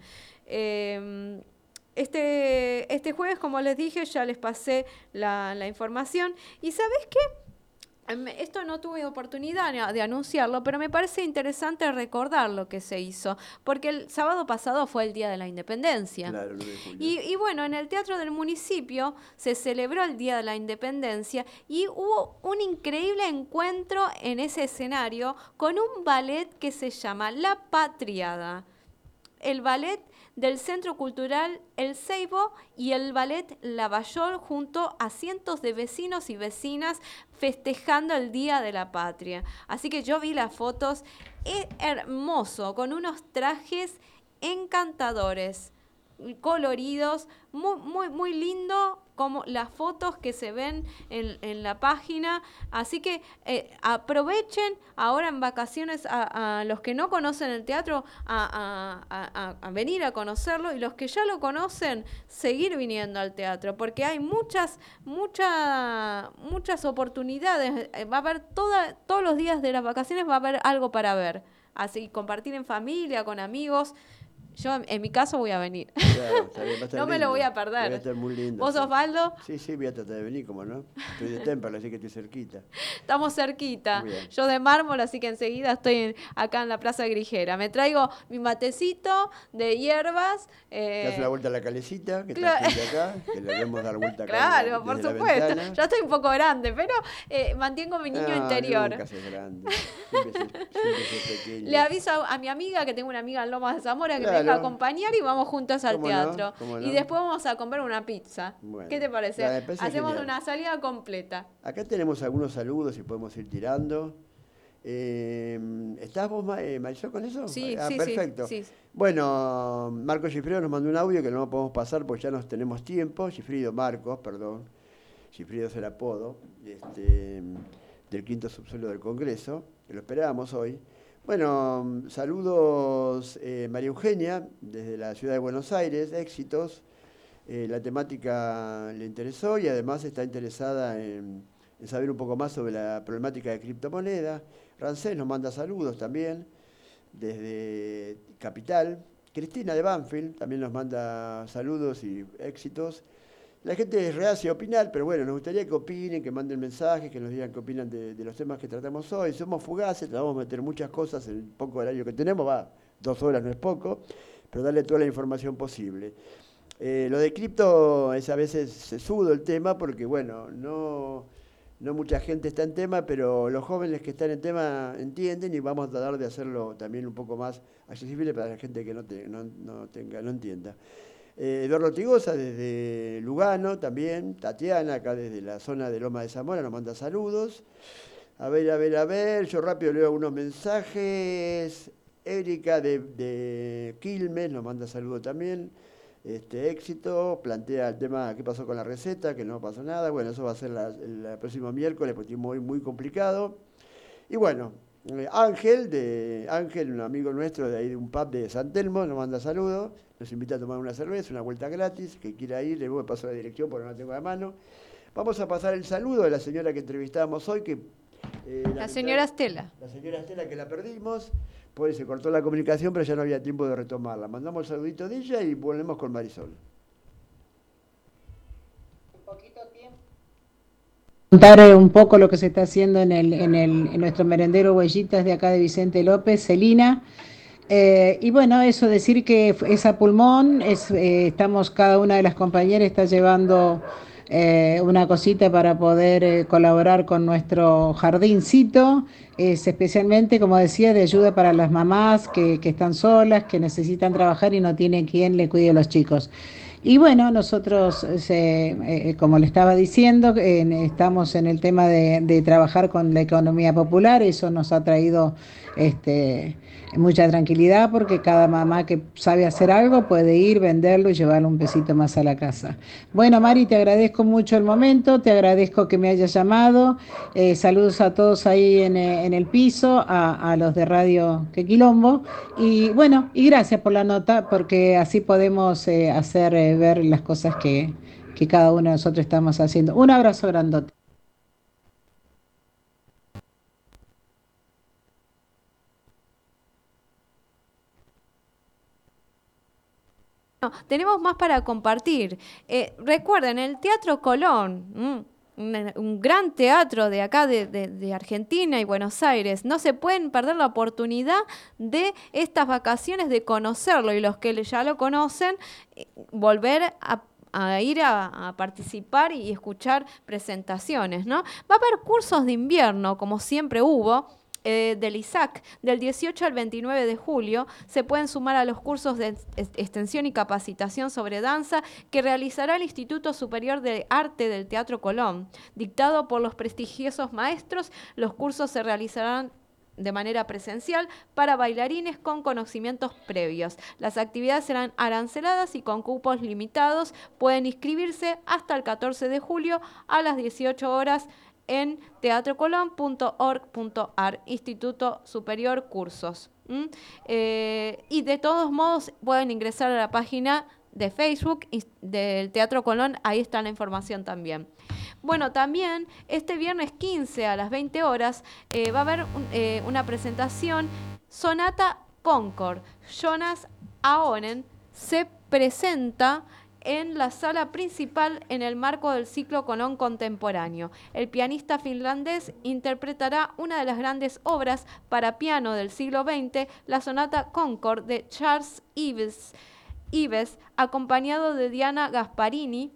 este, este jueves, como les dije, ya les pasé la, la información. ¿Y sabes qué? Em, esto no tuve oportunidad de anunciarlo, pero me parece interesante recordar lo que se hizo, porque el sábado pasado fue el Día de la Independencia. y, y, bueno, en el Teatro del Municipio se celebró el Día de la Independencia y hubo un increíble encuentro en ese escenario con un ballet que se llama La Patriada. El ballet del Centro Cultural El Ceibo y el Ballet Lavallol junto a cientos de vecinos y vecinas festejando el Día de la Patria. Así que yo vi las fotos, es hermoso, con unos trajes encantadores, coloridos, muy, muy, muy lindo como las fotos que se ven en, la página. Así que eh, aprovechen ahora en vacaciones a, los que no conocen el teatro a, venir a conocerlo y los que ya lo conocen, seguir viniendo al teatro, porque hay muchas, muchas, muchas oportunidades. Eh, va a haber toda, todos los días de las vacaciones, va a haber algo para ver. Así, compartir en familia, con amigos. Yo, en mi caso, voy a venir. no me lo voy a perder. Va a estar muy lindo. ¿Vos, Osvaldo? Sí, sí, voy a tratar de venir, como no. Estoy de Temple, así que estoy cerquita. Estamos cerquita. Yo de mármol, así que enseguida estoy acá en la Plaza Grijera. Me traigo mi matecito de hierbas. Eh... Te das una vuelta a la calecita, que está acá, que le demos dar vuelta acá. Claro, por supuesto. Ya estoy un poco grande, pero eh, mantengo mi niño interior. Nunca grande. Le aviso a, mi amiga, que tengo una amiga en Lomas de Zamora, que me a acompañar y vamos juntos al teatro. Y después vamos a comer una pizza. ¿Qué te parece? Hacemos una salida completa. Acá tenemos algunos saludos y podemos ir tirando. Eh, ¿Estás vos, eh, Marisol, con eso? Sí, ah, sí, perfecto. Sí, Bueno, Marco Gifrido nos mandó un audio que no podemos pasar porque ya no tenemos tiempo. Gifrido Marcos, perdón. Gifrido es el apodo este, del quinto subsuelo del Congreso, que lo esperábamos hoy. Bueno, saludos eh, María Eugenia desde la ciudad de Buenos Aires, éxitos. Eh, la temática le interesó y además está interesada en, saber un poco más sobre la problemática de criptomonedas. Rancés nos manda saludos también desde Capital. Cristina de Banfield también nos manda saludos y éxitos. La gente es reacia a opinar, pero bueno, nos gustaría que opinen, que manden mensajes, que nos digan qué opinan de, los temas que tratamos hoy. Somos fugaces, tratamos de meter muchas cosas en el poco horario que tenemos, va, dos horas no es poco, pero darle toda la información posible. Eh, lo de cripto es a veces sesudo el tema porque, bueno, no, no mucha gente está en tema, pero los jóvenes que están en tema entienden y vamos a tratar de hacerlo también un poco más accesible para la gente que no, no, no tenga, no entienda. Eh, Eduardo Tigosa desde Lugano también, Tatiana acá desde la zona de Loma de Zamora nos manda saludos. A ver, a ver, a ver, yo rápido leo algunos mensajes. Erika de, de Quilmes nos manda saludos también. Este, éxito, plantea el tema qué pasó con la receta, que no pasó nada. Bueno, eso va a ser el próximo miércoles, porque es muy, muy complicado. Y bueno, Ángel, de Ángel, un amigo nuestro de ahí de un pub de San Telmo, nos manda saludos, nos invita a tomar una cerveza, una vuelta gratis, que quiera ir, le voy a pasar la dirección porque no la tengo a mano. Vamos a pasar el saludo de la señora que entrevistábamos hoy, que... Eh, la, señora Estela. La señora Estela que la perdimos, pues se cortó la comunicación, pero ya no había tiempo de retomarla. Mandamos el saludito de ella y volvemos con Marisol. Contar un poco lo que se está haciendo en, el, en, el, en nuestro merendero Huellitas de acá de Vicente López, Celina. Eh, y bueno, eso, decir que esa pulmón, es, eh, estamos, cada una de las compañeras está llevando eh, una cosita para poder colaborar con nuestro jardincito, es especialmente, como decía, de ayuda para las mamás que, que están solas, que necesitan trabajar y no tienen quien le cuide a los chicos. Y bueno, nosotros, eh, eh, como le estaba diciendo, estamos en el tema de, de, trabajar con la economía popular, eso nos ha traído este, mucha tranquilidad porque cada mamá que sabe hacer algo puede ir, venderlo y llevarlo un pesito más a la casa. Bueno, Mari, te agradezco mucho el momento, te agradezco que me hayas llamado. Eh, saludos a todos ahí en, eh, el piso, a, los de Radio Quequilombo. Y bueno, y gracias por la nota porque así podemos eh, hacer ver las cosas que, que cada uno de nosotros estamos haciendo. Un abrazo grandote. Tenemos más para compartir. Eh, recuerden, el Teatro Colón, un, gran teatro de acá, de, Argentina y Buenos Aires, no se pueden perder la oportunidad de estas vacaciones de conocerlo y los que ya lo conocen, eh, volver a ir a, a, participar y escuchar presentaciones, ¿no? Va a haber cursos de invierno, como siempre hubo, eh, del ISAC del 18 al 29 de julio se pueden sumar a los cursos de extensión y capacitación sobre danza que realizará el Instituto Superior de Arte del Teatro Colón. Dictado por los prestigiosos maestros, los cursos se realizarán de manera presencial para bailarines con conocimientos previos. Las actividades serán aranceladas y con cupos limitados. Pueden inscribirse hasta el 14 de julio a las 18 horas en teatrocolón.org.ar, Instituto Superior Cursos. Eh, y de todos modos pueden ingresar a la página de Facebook del Teatro Colón, ahí está la información también. Bueno, también este viernes 15 a las 20 horas eh, va a haber eh, una presentación Sonata Concord. Jonas Aonen se presenta en la sala principal en el marco del ciclo Colón contemporáneo. El pianista finlandés interpretará una de las grandes obras para piano del siglo XX, la sonata Concord de Charles Ives, acompañado de Diana Gasparini,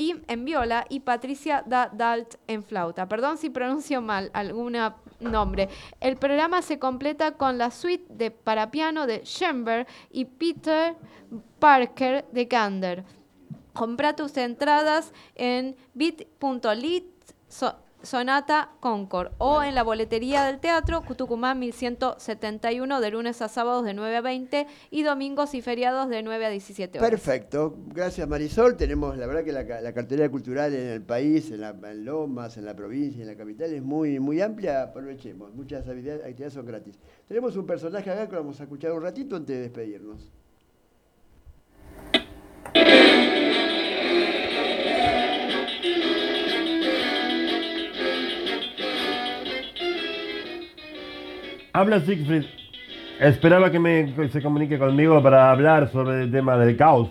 en viola y Patricia da Dalt en flauta. Perdón si pronuncio mal algún nombre. El programa se completa con la suite de para piano de Schoenberg y Peter Parker de Gander. Compra tus entradas en bit.lit Sonata Concord o en la boletería del teatro Tucumán 1171 de lunes a sábados de 9 a 20 y domingos y feriados de 9 a 17 horas. Perfecto, gracias Marisol. Tenemos la verdad que la, cartera cultural en el país, en, la, Lomas, en la provincia, en la capital es muy, muy amplia. Aprovechemos, muchas actividades son gratis. Tenemos un personaje acá que vamos a escuchar un ratito antes de despedirnos. Habla Siegfried. Esperaba que me, se comunique conmigo para hablar sobre el tema del caos.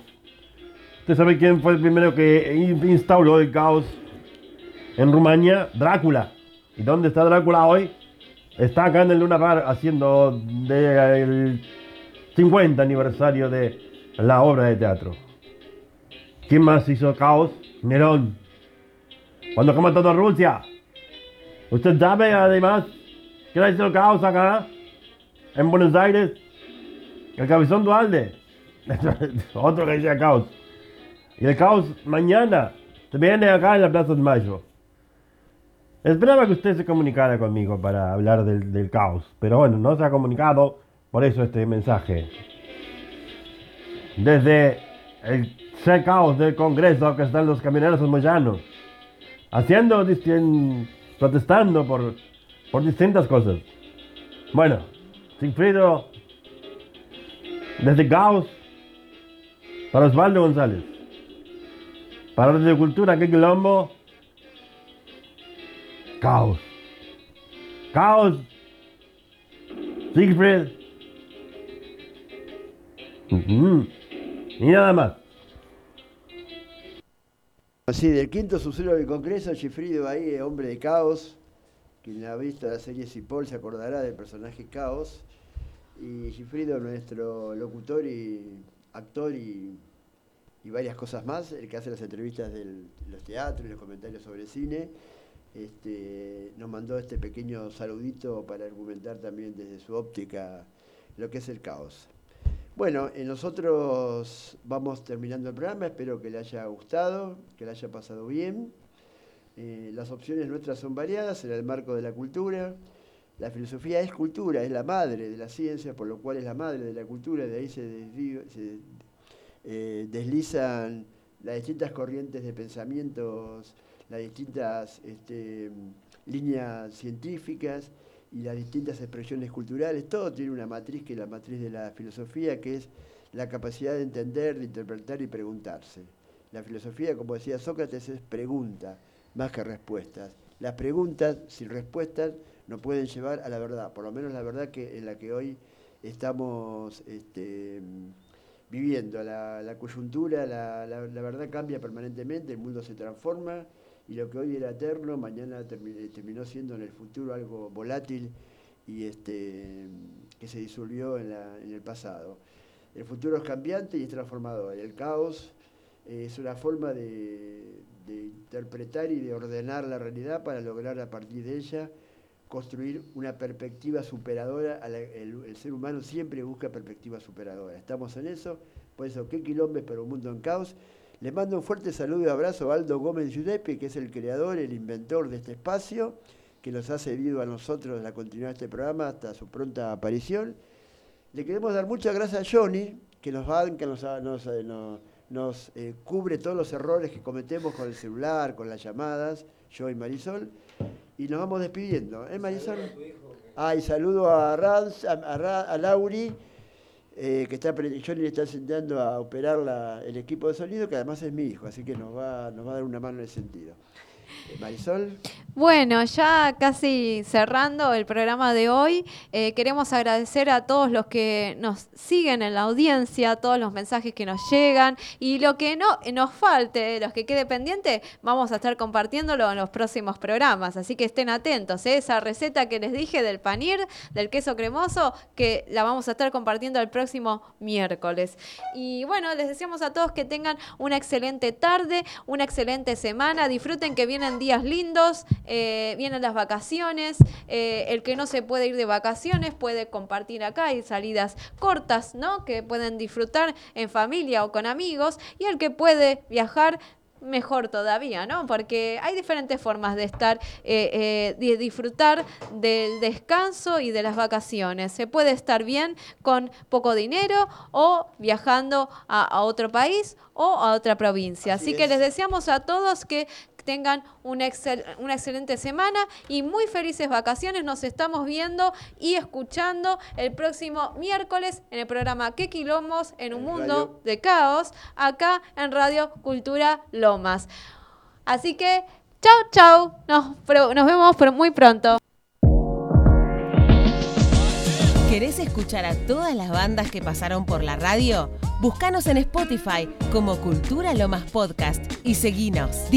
¿Usted sabe quién fue el primero que instauró el caos en Rumania? Drácula. ¿Y dónde está Drácula hoy? Está acá en el Luna Bar haciendo el 50 aniversario de la obra de teatro. ¿Quién más hizo caos? Nerón. Cuando quemó toda Rusia. Usted sabe además ¿Qué le hizo el caos acá? En Buenos Aires. El cabezón Dualde. Otro que dice caos. Y el caos mañana se viene acá en la Plaza de Mayo. Esperaba que usted se comunicara conmigo para hablar del, caos, pero bueno, no se ha comunicado, por eso este mensaje. Desde el caos del Congreso que están los camioneros moyanos, haciendo, dicien- protestando por, por distintas cosas. Bueno, Sigfrido, desde Caos, para Osvaldo González, para Radio Cultura, ¿qué quilombo? Caos. Caos. Siegfried. Ujú. Y nada más. Sí, del quinto sucero del Congreso, Gifrido ahí, hombre de caos. Quien ha visto la serie Cipoll se acordará del personaje Caos. Y Gifrido, nuestro locutor y actor y, varias cosas más, el que hace las entrevistas de los teatros y los comentarios sobre cine, este, nos mandó este pequeño saludito para argumentar también desde su óptica lo que es el caos. Bueno, nosotros vamos terminando el programa, espero que le haya gustado, que le haya pasado bien. Eh, las opciones nuestras son variadas en el marco de la cultura. La filosofía es cultura, es la madre de la ciencia, por lo cual es la madre de la cultura, de ahí se, eh, deslizan las distintas corrientes de pensamientos, las distintas este, líneas científicas y las distintas expresiones culturales, todo tiene una matriz que es la matriz de la filosofía, que es la capacidad de entender, de interpretar y preguntarse. La filosofía, como decía Sócrates, es pregunta más que respuestas. Las preguntas sin respuestas no pueden llevar a la verdad, por lo menos la verdad que en la que hoy estamos este, viviendo. La, coyuntura, la, verdad cambia permanentemente, el mundo se transforma y lo que hoy era eterno, mañana termi- terminó siendo en el futuro algo volátil y este, que se disolvió en, en el pasado. El futuro es cambiante y es transformador. El caos eh, es una forma de, de interpretar y de ordenar la realidad para lograr a partir de ella construir una perspectiva superadora. el, ser humano siempre busca perspectiva superadora. Estamos en eso, por eso, qué quilombes para un mundo en caos. Le mando un fuerte saludo y abrazo a Aldo Gómez Giuseppe, que es el creador, el inventor de este espacio, que nos ha servido a nosotros la continuidad de este programa hasta su pronta aparición. Le queremos dar muchas gracias a Johnny, que nos banca, nos, nos, eh, nos- nos, eh, cubre todos los errores que cometemos con el celular, con las llamadas, yo y Marisol. Y nos vamos despidiendo, ¿eh, Marisol? Ah, y saludo a, Rans, a, a Lauri, eh, que está, Johnny le está enseñando a operar la- el equipo de sonido, que además es mi hijo, así que nos va, nos va a dar una mano en ese sentido. Bueno, ya casi cerrando el programa de hoy, eh, queremos agradecer a todos los que nos siguen en la audiencia, todos los mensajes que nos llegan y lo que no nos falte, los que quede pendiente, vamos a estar compartiéndolo en los próximos programas, así que estén atentos. ¿eh? Esa receta que les dije del panir, del queso cremoso, que la vamos a estar compartiendo el próximo miércoles. Y bueno, les deseamos a todos que tengan una excelente tarde, una excelente semana, disfruten que vienen días lindos, eh, vienen las vacaciones, eh, el que no se puede ir de vacaciones puede compartir acá, hay salidas cortas, ¿no? Que pueden disfrutar en familia o con amigos, y el que puede viajar mejor todavía, ¿no? Porque hay diferentes formas de estar, eh, eh, de disfrutar del descanso y de las vacaciones. Se puede estar bien con poco dinero o viajando a, a otro país o a otra provincia. Así, Así que es. les deseamos a todos que tengan una, excel- una excelente semana y muy felices vacaciones. Nos estamos viendo y escuchando el próximo miércoles en el programa ¿Qué quilombos en un En mundo Radio- de caos? Acá en Radio Cultura Lomas. Así que, chau, chau. Nos, pro- nos vemos por muy pronto. ¿Querés escuchar a todas las bandas que pasaron por la radio? Búscanos en Spotify como Cultura Lomas Podcast y seguinos.